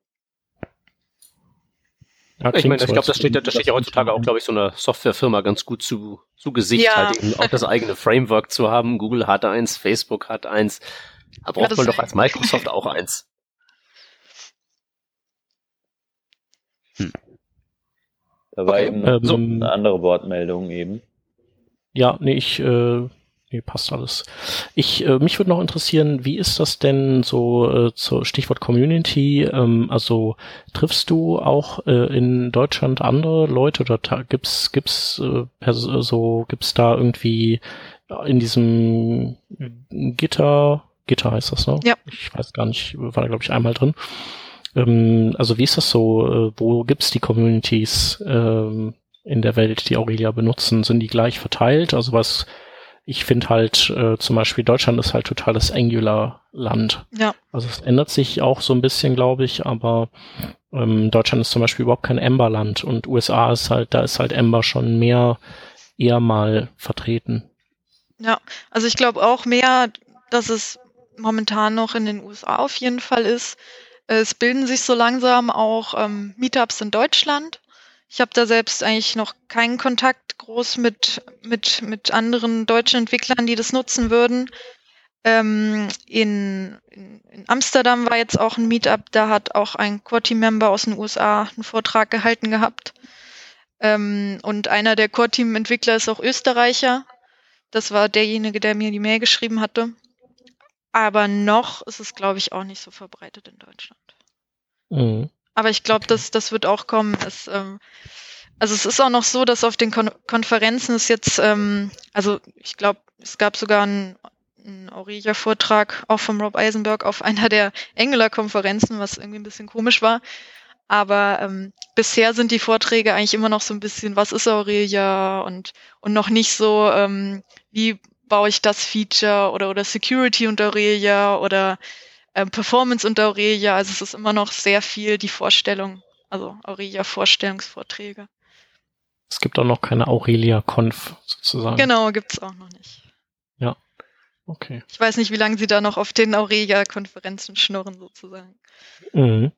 Ja, ich meine, ich glaube, das steht, das steht ja heutzutage auch, glaube ich, so einer Softwarefirma ganz gut zu, zu Gesicht, ja. halt eben auch das eigene Framework zu haben. Google hat eins, Facebook hat eins. Da braucht ja, man doch als Microsoft auch eins. Hm. Da war okay, eben ähm, so eine andere Wortmeldung eben. Ja, nee, ich äh, Nee, passt alles. Ich, äh, mich würde noch interessieren, wie ist das denn so äh, zu Stichwort Community? Ähm, also triffst du auch äh, in Deutschland andere Leute oder gibt's gibt's äh, so gibt's da irgendwie in diesem Gitter Gitter heißt das, ne? Ja. Ich weiß gar nicht, war da glaube ich einmal drin. Ähm, also wie ist das so? Äh, wo gibt's die Communities ähm, in der Welt, die Aurelia benutzen? Sind die gleich verteilt? Also was ich finde halt äh, zum Beispiel Deutschland ist halt totales Angular-Land. Ja. Also es ändert sich auch so ein bisschen, glaube ich, aber ähm, Deutschland ist zum Beispiel überhaupt kein Ember-Land und USA ist halt, da ist halt Ember schon mehr eher mal vertreten. Ja, also ich glaube auch mehr, dass es momentan noch in den USA auf jeden Fall ist. Es bilden sich so langsam auch ähm, Meetups in Deutschland. Ich habe da selbst eigentlich noch keinen Kontakt groß mit, mit, mit anderen deutschen Entwicklern, die das nutzen würden. Ähm, in, in, Amsterdam war jetzt auch ein Meetup, da hat auch ein Core-Team-Member aus den USA einen Vortrag gehalten gehabt. Ähm, und einer der Core-Team-Entwickler ist auch Österreicher. Das war derjenige, der mir die Mail geschrieben hatte. Aber noch ist es, glaube ich, auch nicht so verbreitet in Deutschland. Mhm. Aber ich glaube, das, das wird auch kommen. Es, ähm, also es ist auch noch so, dass auf den Kon Konferenzen ist jetzt, ähm, also ich glaube, es gab sogar einen, einen Aurelia-Vortrag auch vom Rob Eisenberg auf [laughs] einer der Angular-Konferenzen, was irgendwie ein bisschen komisch war. Aber ähm, bisher sind die Vorträge eigentlich immer noch so ein bisschen, was ist Aurelia und, und noch nicht so, ähm, wie baue ich das Feature oder, oder Security unter Aurelia oder äh, Performance unter Aurelia. Also es ist immer noch sehr viel die Vorstellung, also Aurelia-Vorstellungsvorträge. Es gibt auch noch keine Aurelia-Conf sozusagen. Genau, gibt's auch noch nicht. Ja. Okay. Ich weiß nicht, wie lange sie da noch auf den Aurelia-Konferenzen schnurren sozusagen. Mhm.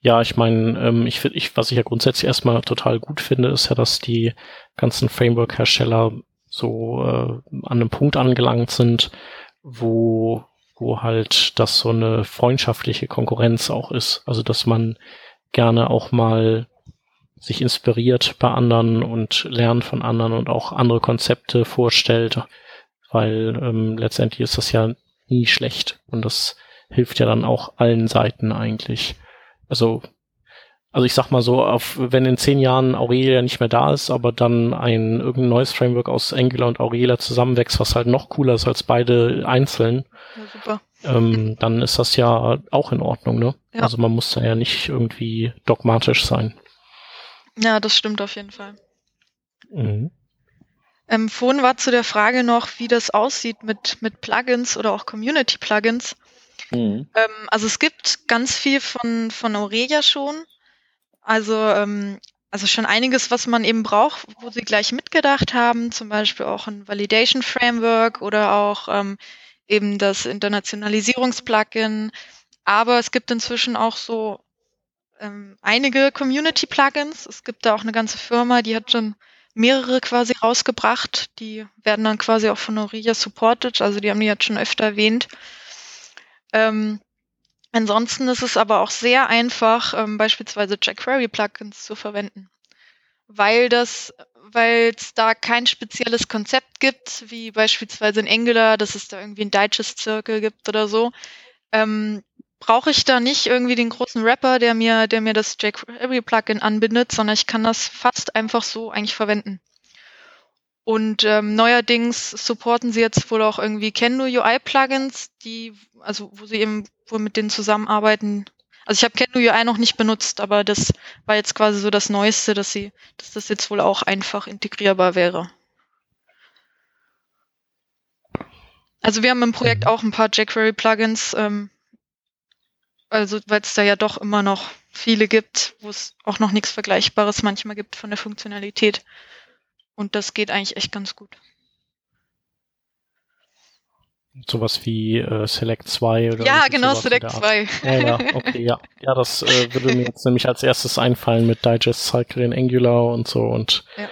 Ja, ich meine, ähm, ich ich, was ich ja grundsätzlich erstmal total gut finde, ist ja, dass die ganzen Framework-Hersteller so äh, an einem Punkt angelangt sind, wo, wo halt das so eine freundschaftliche Konkurrenz auch ist. Also dass man gerne auch mal sich inspiriert bei anderen und lernt von anderen und auch andere Konzepte vorstellt, weil ähm, letztendlich ist das ja nie schlecht und das hilft ja dann auch allen Seiten eigentlich also, also ich sag mal so, auf, wenn in zehn Jahren Aurelia nicht mehr da ist, aber dann ein irgendein neues Framework aus Angular und Aurelia zusammenwächst, was halt noch cooler ist als beide einzeln, ja, super. Ähm, dann ist das ja auch in Ordnung, ne? Ja. Also man muss da ja nicht irgendwie dogmatisch sein. Ja, das stimmt auf jeden Fall. Mhm. Ähm, vorhin war zu der Frage noch, wie das aussieht mit, mit Plugins oder auch Community-Plugins. Mhm. Ähm, also es gibt ganz viel von, von Aurelia schon. Also, ähm, also schon einiges, was man eben braucht, wo sie gleich mitgedacht haben, zum Beispiel auch ein Validation Framework oder auch ähm, eben das Internationalisierungsplugin. Aber es gibt inzwischen auch so ähm, einige Community-Plugins. Es gibt da auch eine ganze Firma, die hat schon mehrere quasi rausgebracht. Die werden dann quasi auch von Aurelia supported. Also die haben die jetzt schon öfter erwähnt. Ähm, ansonsten ist es aber auch sehr einfach, ähm, beispielsweise jQuery-Plugins zu verwenden, weil das, weil es da kein spezielles Konzept gibt, wie beispielsweise in Angular, dass es da irgendwie ein Digest-Circle gibt oder so. Ähm, brauche ich da nicht irgendwie den großen Rapper, der mir, der mir das jQuery-Plugin anbindet, sondern ich kann das fast einfach so eigentlich verwenden. Und ähm, neuerdings supporten sie jetzt wohl auch irgendwie Kendo UI Plugins, die, also wo sie eben wohl mit denen zusammenarbeiten. Also ich habe Kendo UI noch nicht benutzt, aber das war jetzt quasi so das Neueste, dass sie, dass das jetzt wohl auch einfach integrierbar wäre. Also wir haben im Projekt mhm. auch ein paar jQuery Plugins, ähm, also weil es da ja doch immer noch viele gibt, wo es auch noch nichts Vergleichbares manchmal gibt von der Funktionalität. Und das geht eigentlich echt ganz gut. Sowas wie äh, Select 2 oder Ja, genau, Select 2. Ja, ja, okay, ja. Ja, das äh, würde mir jetzt nämlich als erstes einfallen mit Digest Cycle in Angular und so und ja,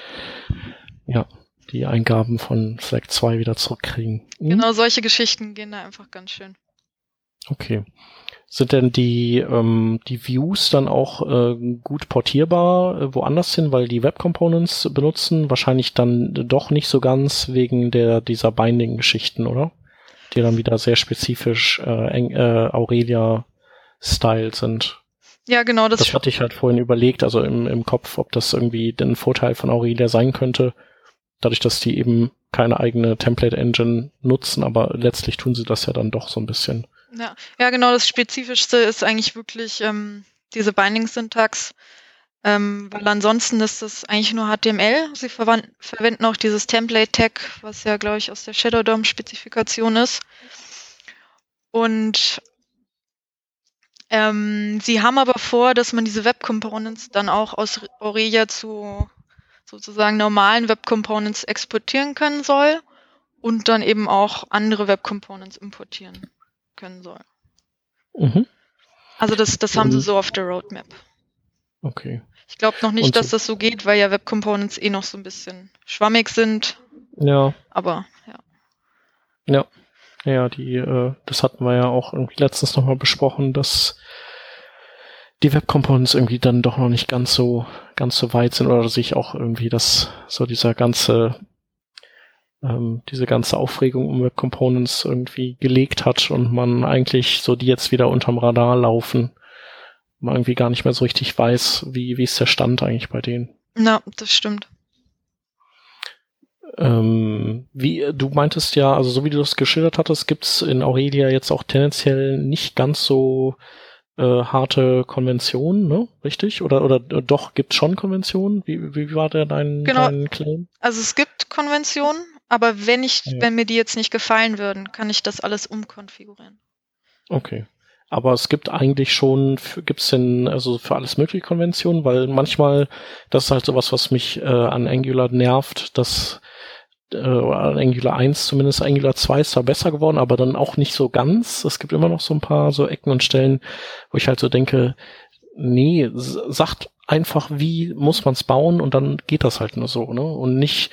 ja die Eingaben von Select 2 wieder zurückkriegen. Hm? Genau, solche Geschichten gehen da einfach ganz schön. Okay. Sind denn die, ähm, die Views dann auch äh, gut portierbar äh, woanders hin, weil die Web Components benutzen? Wahrscheinlich dann doch nicht so ganz wegen der dieser Binding-Geschichten, oder? Die dann wieder sehr spezifisch äh, eng, äh, Aurelia-Style sind. Ja, genau. Das, das hatte ich halt vorhin überlegt, also im, im Kopf, ob das irgendwie ein Vorteil von Aurelia sein könnte, dadurch, dass die eben keine eigene Template-Engine nutzen, aber letztlich tun sie das ja dann doch so ein bisschen. Ja, ja genau, das Spezifischste ist eigentlich wirklich ähm, diese Binding-Syntax, ähm, weil ansonsten ist das eigentlich nur HTML. Sie verwenden auch dieses Template-Tag, was ja, glaube ich, aus der Shadow DOM-Spezifikation ist. Und ähm, sie haben aber vor, dass man diese Web Components dann auch aus Aurelia zu sozusagen normalen Web Components exportieren können soll und dann eben auch andere Web Components importieren können soll. Mhm. Also das, das haben sie so auf der Roadmap. Okay. Ich glaube noch nicht, Und dass das so geht, weil ja Web Components eh noch so ein bisschen schwammig sind. Ja. Aber ja. Ja. Ja, die, äh, das hatten wir ja auch irgendwie letztens nochmal besprochen, dass die Web Components irgendwie dann doch noch nicht ganz so, ganz so weit sind oder sich auch irgendwie das, so dieser ganze ähm, diese ganze Aufregung um Web Components irgendwie gelegt hat und man eigentlich so die jetzt wieder unterm Radar laufen, man irgendwie gar nicht mehr so richtig weiß, wie, wie ist der Stand eigentlich bei denen. Na, das stimmt. Ähm, wie du meintest ja, also so wie du das geschildert hattest, gibt's in Aurelia jetzt auch tendenziell nicht ganz so äh, harte Konventionen, ne? Richtig? Oder oder äh, doch gibt's schon Konventionen? Wie, wie war der dein, genau. dein Claim? Also es gibt Konventionen, aber wenn ich, ja. wenn mir die jetzt nicht gefallen würden, kann ich das alles umkonfigurieren. Okay. Aber es gibt eigentlich schon, gibt's denn also für alles mögliche Konventionen, weil manchmal, das ist halt sowas, was mich äh, an Angular nervt, dass äh, an Angular 1 zumindest, Angular 2 ist da besser geworden, aber dann auch nicht so ganz. Es gibt immer noch so ein paar so Ecken und Stellen, wo ich halt so denke, nee, sagt einfach, wie muss man's bauen und dann geht das halt nur so, ne? Und nicht,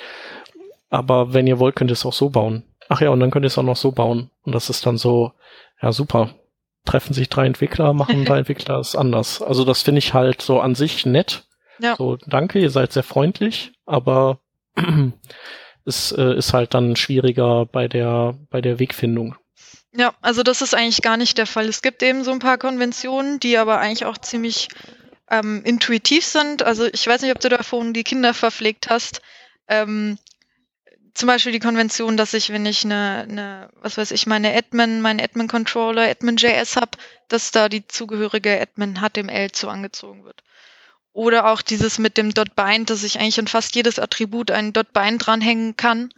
aber wenn ihr wollt, könnt ihr es auch so bauen. Ach ja, und dann könnt ihr es auch noch so bauen. Und das ist dann so, ja, super treffen sich drei Entwickler, machen drei [laughs] Entwickler es anders. Also das finde ich halt so an sich nett. Ja. So, danke, ihr seid sehr freundlich, aber [clears throat] es äh, ist halt dann schwieriger bei der, bei der Wegfindung. Ja, also das ist eigentlich gar nicht der Fall. Es gibt eben so ein paar Konventionen, die aber eigentlich auch ziemlich ähm, intuitiv sind. Also ich weiß nicht, ob du da vorhin die Kinder verpflegt hast. Ähm, zum Beispiel die Konvention, dass ich, wenn ich eine, eine was weiß ich, meine Admin, meinen Admin-Controller, Admin.js habe, dass da die zugehörige Admin HTML zu angezogen wird. Oder auch dieses mit dem .bind, dass ich eigentlich in fast jedes Attribut einen .bind dranhängen kann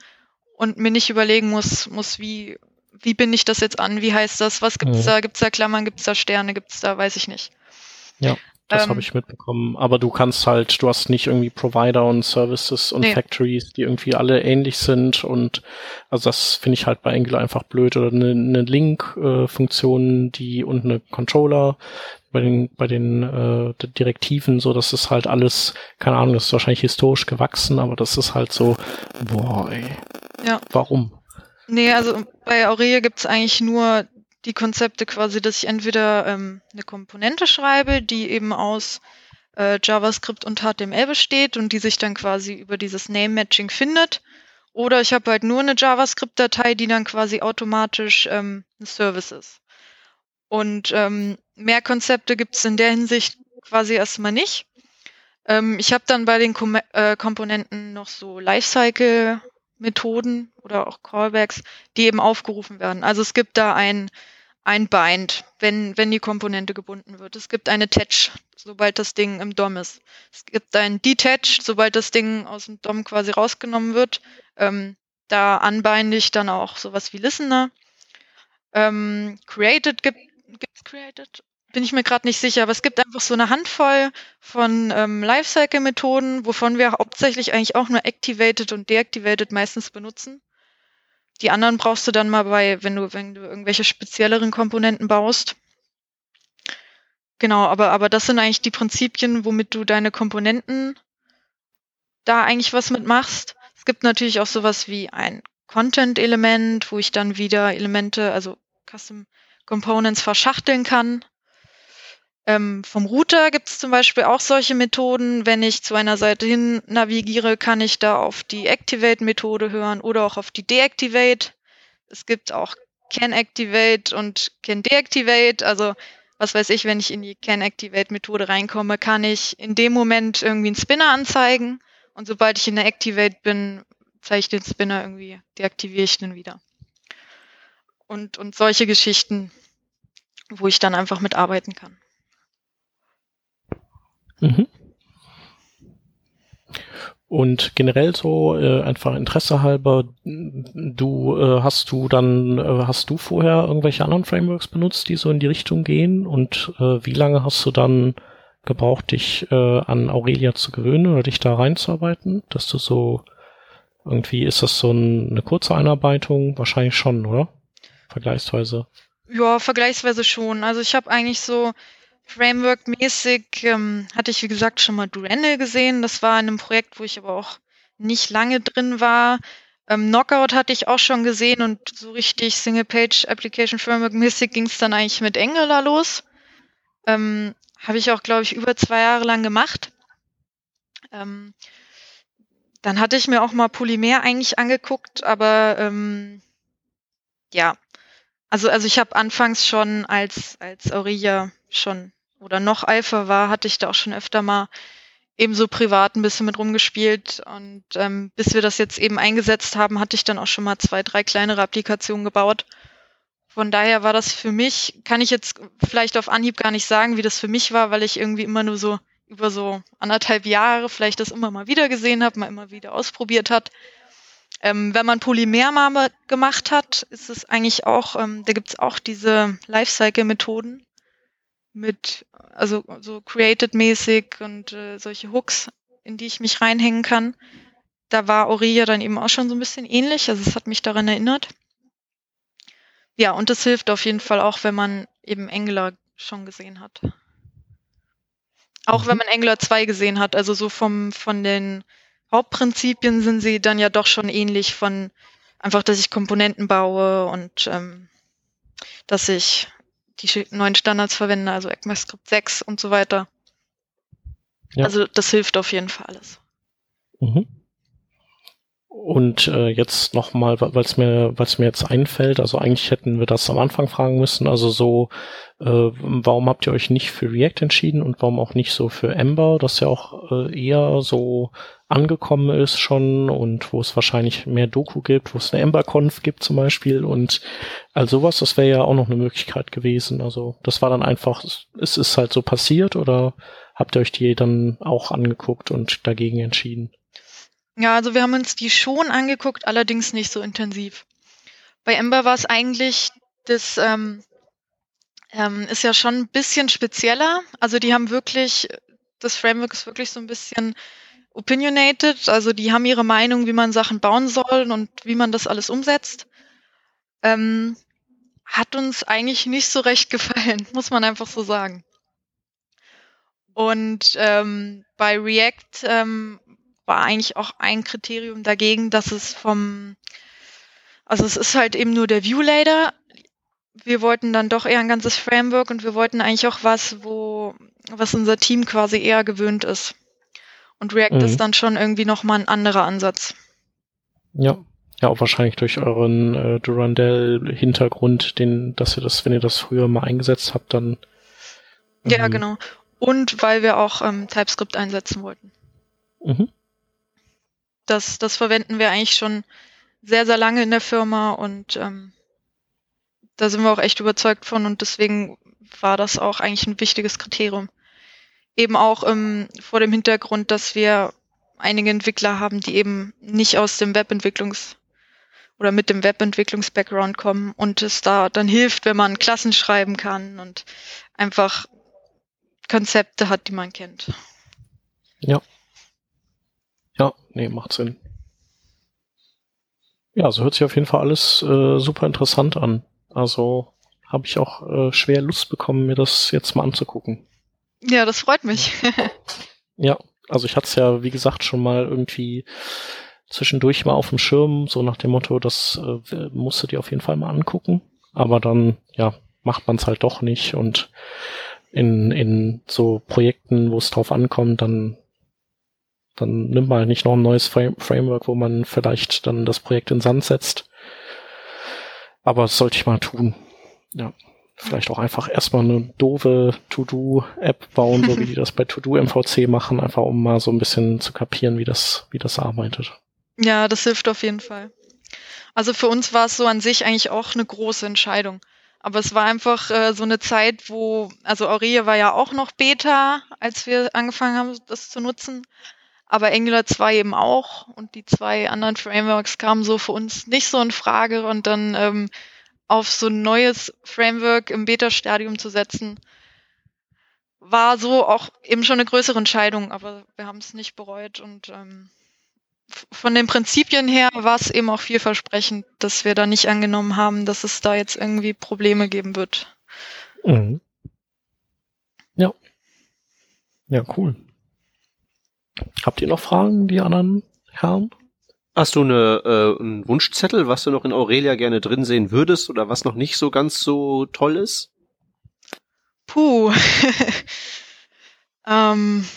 und mir nicht überlegen muss, muss wie, wie binde ich das jetzt an, wie heißt das, was gibt's mhm. da, gibt's da Klammern, gibt's da Sterne, gibt's da, weiß ich nicht. Ja. Das ähm, habe ich mitbekommen. Aber du kannst halt, du hast nicht irgendwie Provider und Services und nee. Factories, die irgendwie alle ähnlich sind. Und also das finde ich halt bei Angular einfach blöd. Oder eine, eine Link-Funktion, die und eine Controller bei den, bei den äh, Direktiven, so das ist halt alles, keine Ahnung, das ist wahrscheinlich historisch gewachsen, aber das ist halt so, boah, ey. Ja. Warum? Nee, also bei Aurelia gibt's eigentlich nur die Konzepte quasi, dass ich entweder ähm, eine Komponente schreibe, die eben aus äh, JavaScript und HTML besteht und die sich dann quasi über dieses Name-Matching findet. Oder ich habe halt nur eine JavaScript-Datei, die dann quasi automatisch ähm, ein Service ist. Und ähm, mehr Konzepte gibt es in der Hinsicht quasi erstmal nicht. Ähm, ich habe dann bei den Kom äh, Komponenten noch so Lifecycle Methoden oder auch Callbacks, die eben aufgerufen werden. Also es gibt da ein, ein Bind, wenn, wenn die Komponente gebunden wird. Es gibt eine Attach, sobald das Ding im DOM ist. Es gibt ein Detach, sobald das Ding aus dem DOM quasi rausgenommen wird. Ähm, da anbinde ich dann auch sowas wie Listener. Ähm, created gibt es Created? Bin ich mir gerade nicht sicher, aber es gibt einfach so eine Handvoll von ähm, Lifecycle-Methoden, wovon wir hauptsächlich eigentlich auch nur Activated und Deactivated meistens benutzen. Die anderen brauchst du dann mal bei, wenn du, wenn du irgendwelche spezielleren Komponenten baust. Genau, aber, aber das sind eigentlich die Prinzipien, womit du deine Komponenten da eigentlich was mitmachst. Es gibt natürlich auch sowas wie ein Content-Element, wo ich dann wieder Elemente, also Custom Components verschachteln kann. Ähm, vom Router gibt es zum Beispiel auch solche Methoden. Wenn ich zu einer Seite hin navigiere, kann ich da auf die Activate-Methode hören oder auch auf die Deactivate. Es gibt auch Can Activate und Can Deactivate. Also was weiß ich, wenn ich in die Can Activate-Methode reinkomme, kann ich in dem Moment irgendwie einen Spinner anzeigen. Und sobald ich in der Activate bin, zeige ich den Spinner irgendwie, deaktiviere ich den wieder. Und, und solche Geschichten, wo ich dann einfach mitarbeiten kann. Mhm. Und generell so äh, einfach Interesse halber, du äh, hast du dann äh, hast du vorher irgendwelche anderen Frameworks benutzt, die so in die Richtung gehen und äh, wie lange hast du dann gebraucht, dich äh, an Aurelia zu gewöhnen oder dich da reinzuarbeiten, dass du so irgendwie ist das so ein, eine kurze Einarbeitung wahrscheinlich schon, oder? Vergleichsweise. Ja, vergleichsweise schon. Also ich habe eigentlich so Framework-mäßig ähm, hatte ich, wie gesagt, schon mal Duranel gesehen. Das war in einem Projekt, wo ich aber auch nicht lange drin war. Ähm, Knockout hatte ich auch schon gesehen und so richtig Single-Page Application Framework-mäßig ging es dann eigentlich mit Angular los. Ähm, Habe ich auch, glaube ich, über zwei Jahre lang gemacht. Ähm, dann hatte ich mir auch mal Polymer eigentlich angeguckt, aber ähm, ja, also also ich habe anfangs schon als als Aurelia schon oder noch Alpha war, hatte ich da auch schon öfter mal ebenso privat ein bisschen mit rumgespielt. Und ähm, bis wir das jetzt eben eingesetzt haben, hatte ich dann auch schon mal zwei, drei kleinere Applikationen gebaut. Von daher war das für mich, kann ich jetzt vielleicht auf Anhieb gar nicht sagen, wie das für mich war, weil ich irgendwie immer nur so über so anderthalb Jahre vielleicht das immer mal wieder gesehen habe, mal immer wieder ausprobiert hat. Ähm, wenn man Polymermarme gemacht hat, ist es eigentlich auch, ähm, da gibt's auch diese Lifecycle-Methoden mit, also so created-mäßig und äh, solche Hooks, in die ich mich reinhängen kann. Da war Aurelia dann eben auch schon so ein bisschen ähnlich, also es hat mich daran erinnert. Ja, und das hilft auf jeden Fall auch, wenn man eben Angular schon gesehen hat. Auch wenn mhm. man Angular 2 gesehen hat, also so vom, von den Hauptprinzipien sind sie dann ja doch schon ähnlich von einfach, dass ich Komponenten baue und ähm, dass ich die neuen Standards verwende, also ECMAScript 6 und so weiter. Ja. Also das hilft auf jeden Fall alles. Mhm. Und äh, jetzt nochmal, weil es mir, weil's mir jetzt einfällt, also eigentlich hätten wir das am Anfang fragen müssen, also so, äh, warum habt ihr euch nicht für React entschieden und warum auch nicht so für Ember, das ja auch äh, eher so angekommen ist schon und wo es wahrscheinlich mehr Doku gibt, wo es eine Ember-Conf gibt zum Beispiel und all sowas, das wäre ja auch noch eine Möglichkeit gewesen. Also das war dann einfach, es ist halt so passiert oder habt ihr euch die dann auch angeguckt und dagegen entschieden? Ja, also wir haben uns die schon angeguckt, allerdings nicht so intensiv. Bei Ember war es eigentlich, das ähm, ähm, ist ja schon ein bisschen spezieller. Also die haben wirklich, das Framework ist wirklich so ein bisschen opinionated. Also die haben ihre Meinung, wie man Sachen bauen soll und wie man das alles umsetzt. Ähm, hat uns eigentlich nicht so recht gefallen, [laughs] muss man einfach so sagen. Und ähm, bei React ähm, war eigentlich auch ein Kriterium dagegen, dass es vom, also es ist halt eben nur der Viewlader. Wir wollten dann doch eher ein ganzes Framework und wir wollten eigentlich auch was, wo, was unser Team quasi eher gewöhnt ist. Und React mhm. ist dann schon irgendwie nochmal ein anderer Ansatz. Ja. Ja, auch wahrscheinlich durch euren äh, Durandell-Hintergrund, den, dass ihr das, wenn ihr das früher mal eingesetzt habt, dann. Ähm, ja, genau. Und weil wir auch ähm, TypeScript einsetzen wollten. Mhm. Das, das verwenden wir eigentlich schon sehr, sehr lange in der Firma und ähm, da sind wir auch echt überzeugt von und deswegen war das auch eigentlich ein wichtiges Kriterium. Eben auch ähm, vor dem Hintergrund, dass wir einige Entwickler haben, die eben nicht aus dem Webentwicklungs- oder mit dem Webentwicklungs-Background kommen und es da dann hilft, wenn man Klassen schreiben kann und einfach Konzepte hat, die man kennt. Ja. Ja, nee, macht Sinn. Ja, so hört sich auf jeden Fall alles äh, super interessant an. Also habe ich auch äh, schwer Lust bekommen, mir das jetzt mal anzugucken. Ja, das freut mich. [laughs] ja, also ich hatte es ja, wie gesagt, schon mal irgendwie zwischendurch mal auf dem Schirm, so nach dem Motto, das äh, musst du dir auf jeden Fall mal angucken. Aber dann, ja, macht man es halt doch nicht. Und in, in so Projekten, wo es drauf ankommt, dann dann nimmt man nicht noch ein neues Frame Framework, wo man vielleicht dann das Projekt in Sand setzt. Aber das sollte ich mal tun. Ja. Vielleicht auch einfach erstmal eine doofe To-Do-App bauen, so wie die [laughs] das bei To-Do MVC machen, einfach um mal so ein bisschen zu kapieren, wie das, wie das arbeitet. Ja, das hilft auf jeden Fall. Also für uns war es so an sich eigentlich auch eine große Entscheidung. Aber es war einfach äh, so eine Zeit, wo, also Aurelia war ja auch noch Beta, als wir angefangen haben, das zu nutzen aber Angular 2 eben auch und die zwei anderen Frameworks kamen so für uns nicht so in Frage und dann ähm, auf so ein neues Framework im Beta-Stadium zu setzen, war so auch eben schon eine größere Entscheidung, aber wir haben es nicht bereut und ähm, von den Prinzipien her war es eben auch vielversprechend, dass wir da nicht angenommen haben, dass es da jetzt irgendwie Probleme geben wird. Mhm. Ja. Ja, cool. Habt ihr noch Fragen, die anderen Herren? Hast du eine, äh, einen Wunschzettel, was du noch in Aurelia gerne drin sehen würdest oder was noch nicht so ganz so toll ist? Puh. [laughs] ähm,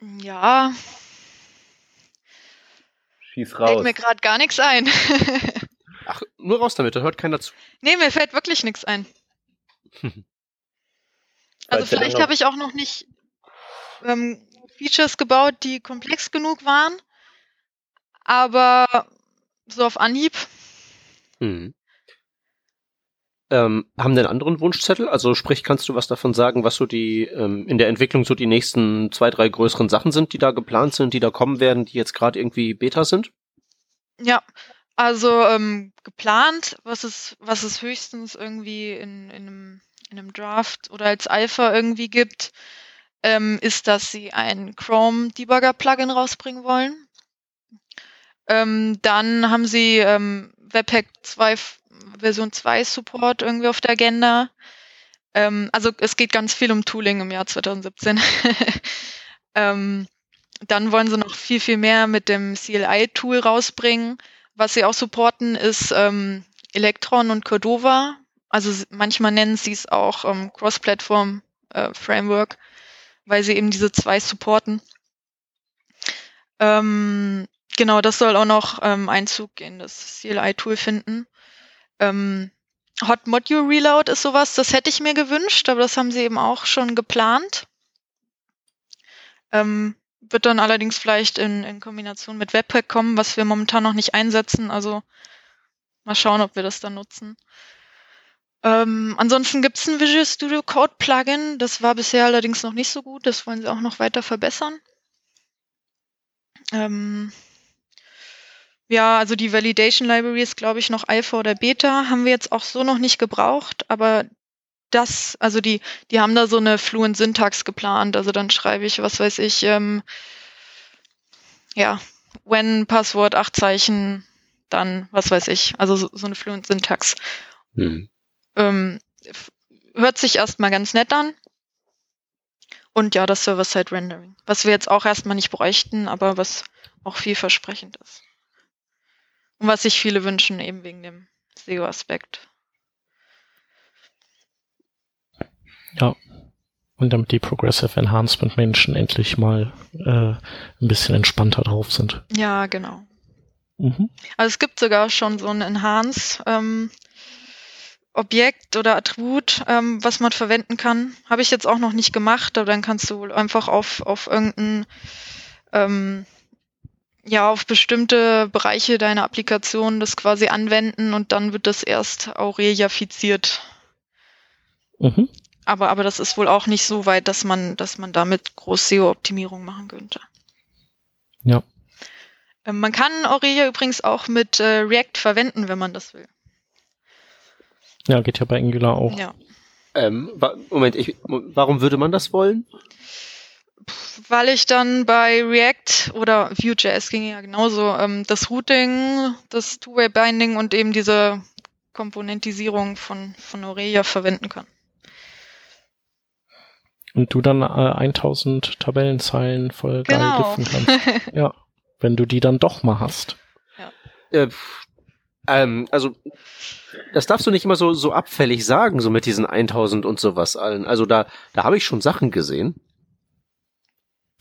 ja. Schieß raus. Fällt mir gerade gar nichts ein. [laughs] Ach, nur raus damit, da hört keiner zu. Nee, mir fällt wirklich nichts ein. [laughs] also vielleicht habe ich auch noch nicht ähm, Features gebaut, die komplex genug waren, aber so auf Anhieb. Hm. ähm, haben den anderen Wunschzettel? Also sprich, kannst du was davon sagen, was so die ähm, in der Entwicklung so die nächsten zwei, drei größeren Sachen sind, die da geplant sind, die da kommen werden, die jetzt gerade irgendwie Beta sind? Ja, also ähm, geplant, was es, was es höchstens irgendwie in, in, einem, in einem Draft oder als Alpha irgendwie gibt, ähm, ist, dass sie ein Chrome Debugger Plugin rausbringen wollen. Ähm, dann haben sie ähm, Webpack 2 Version 2 Support irgendwie auf der Agenda. Ähm, also es geht ganz viel um Tooling im Jahr 2017. [laughs] ähm, dann wollen sie noch viel, viel mehr mit dem CLI-Tool rausbringen. Was sie auch supporten, ist ähm, Electron und Cordova. Also manchmal nennen sie es auch Cross-Platform äh, Framework, weil sie eben diese zwei supporten. Ähm, genau, das soll auch noch ähm, Einzug in das CLI-Tool finden. Ähm, Hot Module Reload ist sowas, das hätte ich mir gewünscht, aber das haben sie eben auch schon geplant. Ähm, wird dann allerdings vielleicht in, in Kombination mit Webpack kommen, was wir momentan noch nicht einsetzen. Also mal schauen, ob wir das dann nutzen. Ähm, ansonsten gibt es ein Visual Studio Code Plugin. Das war bisher allerdings noch nicht so gut. Das wollen sie auch noch weiter verbessern. Ähm, ja, also die Validation Library ist, glaube ich, noch Alpha oder Beta. Haben wir jetzt auch so noch nicht gebraucht, aber das, also die, die haben da so eine Fluent Syntax geplant. Also dann schreibe ich, was weiß ich, ähm, ja, when Passwort, acht Zeichen, dann, was weiß ich, also so, so eine Fluent Syntax. Hm. Ähm, hört sich erstmal ganz nett an. Und ja, das Server-Side-Rendering, was wir jetzt auch erstmal nicht bräuchten, aber was auch vielversprechend ist. Und was sich viele wünschen, eben wegen dem SEO-Aspekt. Ja. Und damit die Progressive Enhancement Menschen endlich mal äh, ein bisschen entspannter drauf sind. Ja, genau. Mhm. Also es gibt sogar schon so ein Enhance ähm, Objekt oder Attribut, ähm, was man verwenden kann. Habe ich jetzt auch noch nicht gemacht, aber dann kannst du einfach auf, auf irgendein ähm, ja auf bestimmte Bereiche deiner Applikation das quasi anwenden und dann wird das erst Aureliafiziert. Mhm. Aber, aber das ist wohl auch nicht so weit, dass man, dass man damit groß SEO-Optimierung machen könnte. Ja. Ähm, man kann Aurelia übrigens auch mit äh, React verwenden, wenn man das will. Ja, geht ja bei Angular auch. Ja. Ähm, Moment, ich, warum würde man das wollen? weil ich dann bei React oder Vue.js ging ja genauso ähm, das Routing, das Two-Way-Binding und eben diese Komponentisierung von, von Aurelia verwenden kann. Und du dann äh, 1000 Tabellenzeilen voll geil genau. diffen kannst. [laughs] ja, wenn du die dann doch mal hast. Ja. Äh, ähm, also das darfst du nicht immer so so abfällig sagen, so mit diesen 1000 und sowas allen. Also da da habe ich schon Sachen gesehen.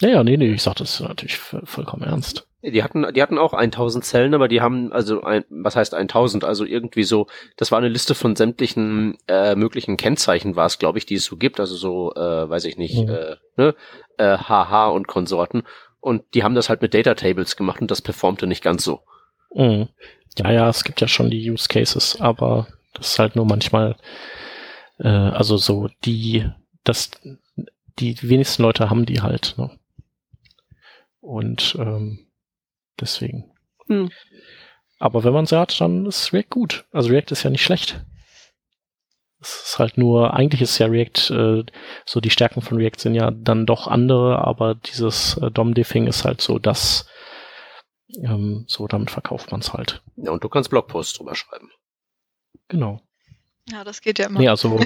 Ja, ja, nee, nee, ich sag das natürlich vollkommen ernst. Die hatten, die hatten auch 1000 Zellen, aber die haben, also, ein, was heißt 1000? Also irgendwie so, das war eine Liste von sämtlichen äh, möglichen Kennzeichen war es, glaube ich, die es so gibt. Also so, äh, weiß ich nicht, mhm. äh, ne, äh, HH und Konsorten. Und die haben das halt mit Data Tables gemacht und das performte nicht ganz so. Mhm. Ja, ja, es gibt ja schon die Use Cases, aber das ist halt nur manchmal, äh, also so die, das, die wenigsten Leute haben die halt. Ne? Und ähm, deswegen. Hm. Aber wenn man sie hat, dann ist React gut. Also React ist ja nicht schlecht. Es ist halt nur, eigentlich ist ja React, äh, so die Stärken von React sind ja dann doch andere, aber dieses äh, DOM-Diffing ist halt so das, ähm, so damit verkauft man es halt. Ja, und du kannst Blogposts drüber schreiben. Genau. Ja, das geht ja immer. Nee, also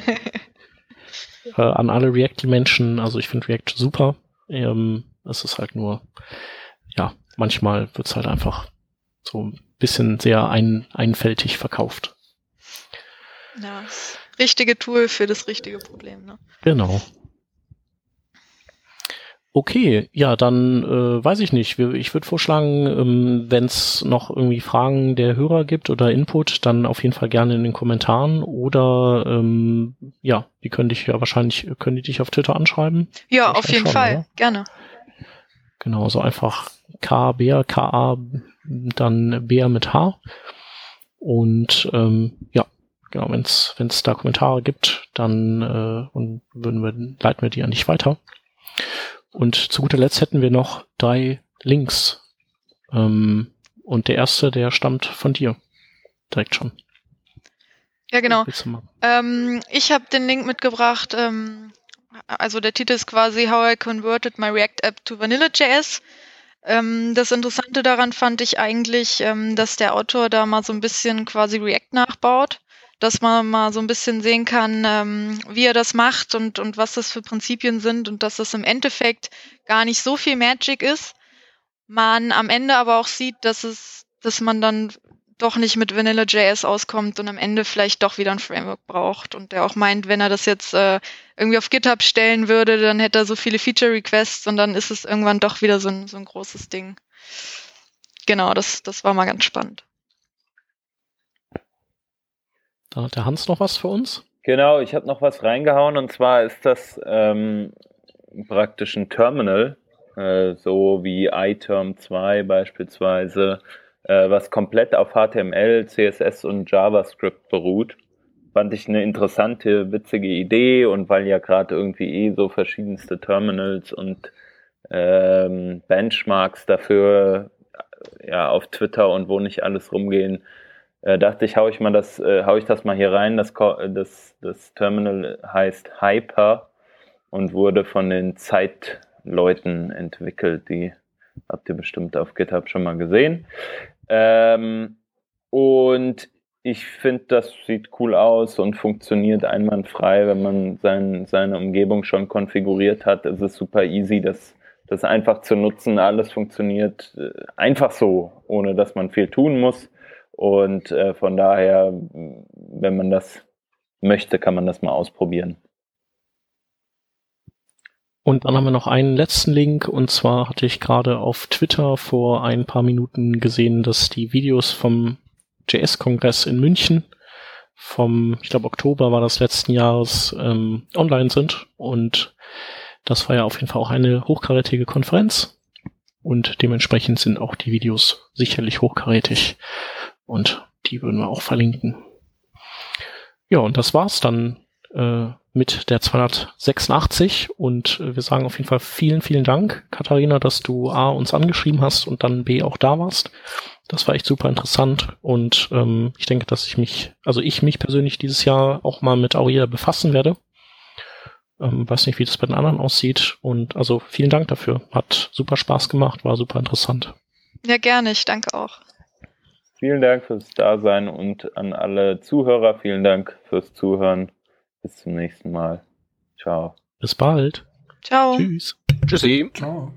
[laughs] äh, an alle React-Menschen, also ich finde React super. Ähm, es ist halt nur, ja, manchmal wird's halt einfach so ein bisschen sehr ein, einfältig verkauft. Ja, das richtige Tool für das richtige Problem, ne? Genau. Okay, ja, dann äh, weiß ich nicht. Ich würde vorschlagen, ähm, wenn es noch irgendwie Fragen der Hörer gibt oder Input, dann auf jeden Fall gerne in den Kommentaren oder ähm, ja, die können dich ja wahrscheinlich, können die dich auf Twitter anschreiben? Ja, auf jeden schon, Fall, oder? gerne. Genau, so einfach K, B, K, A, dann B mit H. Und ähm, ja, genau, wenn es da Kommentare gibt, dann äh, und würden wir, leiten wir die an dich weiter. Und zu guter Letzt hätten wir noch drei Links. Ähm, und der erste, der stammt von dir. Direkt schon. Ja, genau. Ähm, ich habe den Link mitgebracht. Ähm, also der Titel ist quasi How I Converted My React App to Vanilla.js. Ähm, das Interessante daran fand ich eigentlich, ähm, dass der Autor da mal so ein bisschen quasi React nachbaut, dass man mal so ein bisschen sehen kann, ähm, wie er das macht und, und was das für Prinzipien sind und dass das im Endeffekt gar nicht so viel Magic ist. Man am Ende aber auch sieht, dass es, dass man dann doch nicht mit Vanilla.js auskommt und am Ende vielleicht doch wieder ein Framework braucht und der auch meint, wenn er das jetzt äh, irgendwie auf GitHub stellen würde, dann hätte er so viele Feature-Requests und dann ist es irgendwann doch wieder so ein, so ein großes Ding. Genau, das, das war mal ganz spannend. Da hat der Hans noch was für uns. Genau, ich habe noch was reingehauen und zwar ist das ähm, praktisch ein Terminal, äh, so wie iTerm 2 beispielsweise äh, was komplett auf HTML, CSS und JavaScript beruht. Fand ich eine interessante, witzige Idee und weil ja gerade irgendwie eh so verschiedenste Terminals und ähm, Benchmarks dafür ja auf Twitter und wo nicht alles rumgehen, äh, dachte ich, hau ich mal das, äh, hau ich das mal hier rein. Das, das, das Terminal heißt Hyper und wurde von den Zeitleuten entwickelt. Die habt ihr bestimmt auf GitHub schon mal gesehen. Ähm, und ich finde, das sieht cool aus und funktioniert einwandfrei, wenn man sein, seine Umgebung schon konfiguriert hat. Es ist super easy, das, das einfach zu nutzen. Alles funktioniert äh, einfach so, ohne dass man viel tun muss. Und äh, von daher, wenn man das möchte, kann man das mal ausprobieren. Und dann haben wir noch einen letzten Link. Und zwar hatte ich gerade auf Twitter vor ein paar Minuten gesehen, dass die Videos vom JS-Kongress in München vom, ich glaube Oktober war das letzten Jahres, ähm, online sind. Und das war ja auf jeden Fall auch eine hochkarätige Konferenz. Und dementsprechend sind auch die Videos sicherlich hochkarätig und die würden wir auch verlinken. Ja, und das war's dann äh, mit der 286 und äh, wir sagen auf jeden Fall vielen, vielen Dank, Katharina, dass du A uns angeschrieben hast und dann B auch da warst. Das war echt super interessant und ähm, ich denke, dass ich mich, also ich mich persönlich dieses Jahr auch mal mit Aurea befassen werde. Ähm, weiß nicht, wie das bei den anderen aussieht und also vielen Dank dafür. Hat super Spaß gemacht, war super interessant. Ja, gerne, ich danke auch. Vielen Dank fürs Dasein und an alle Zuhörer, vielen Dank fürs Zuhören. Bis zum nächsten Mal. Ciao. Bis bald. Ciao. Tschüss. Tschüssi. Ciao.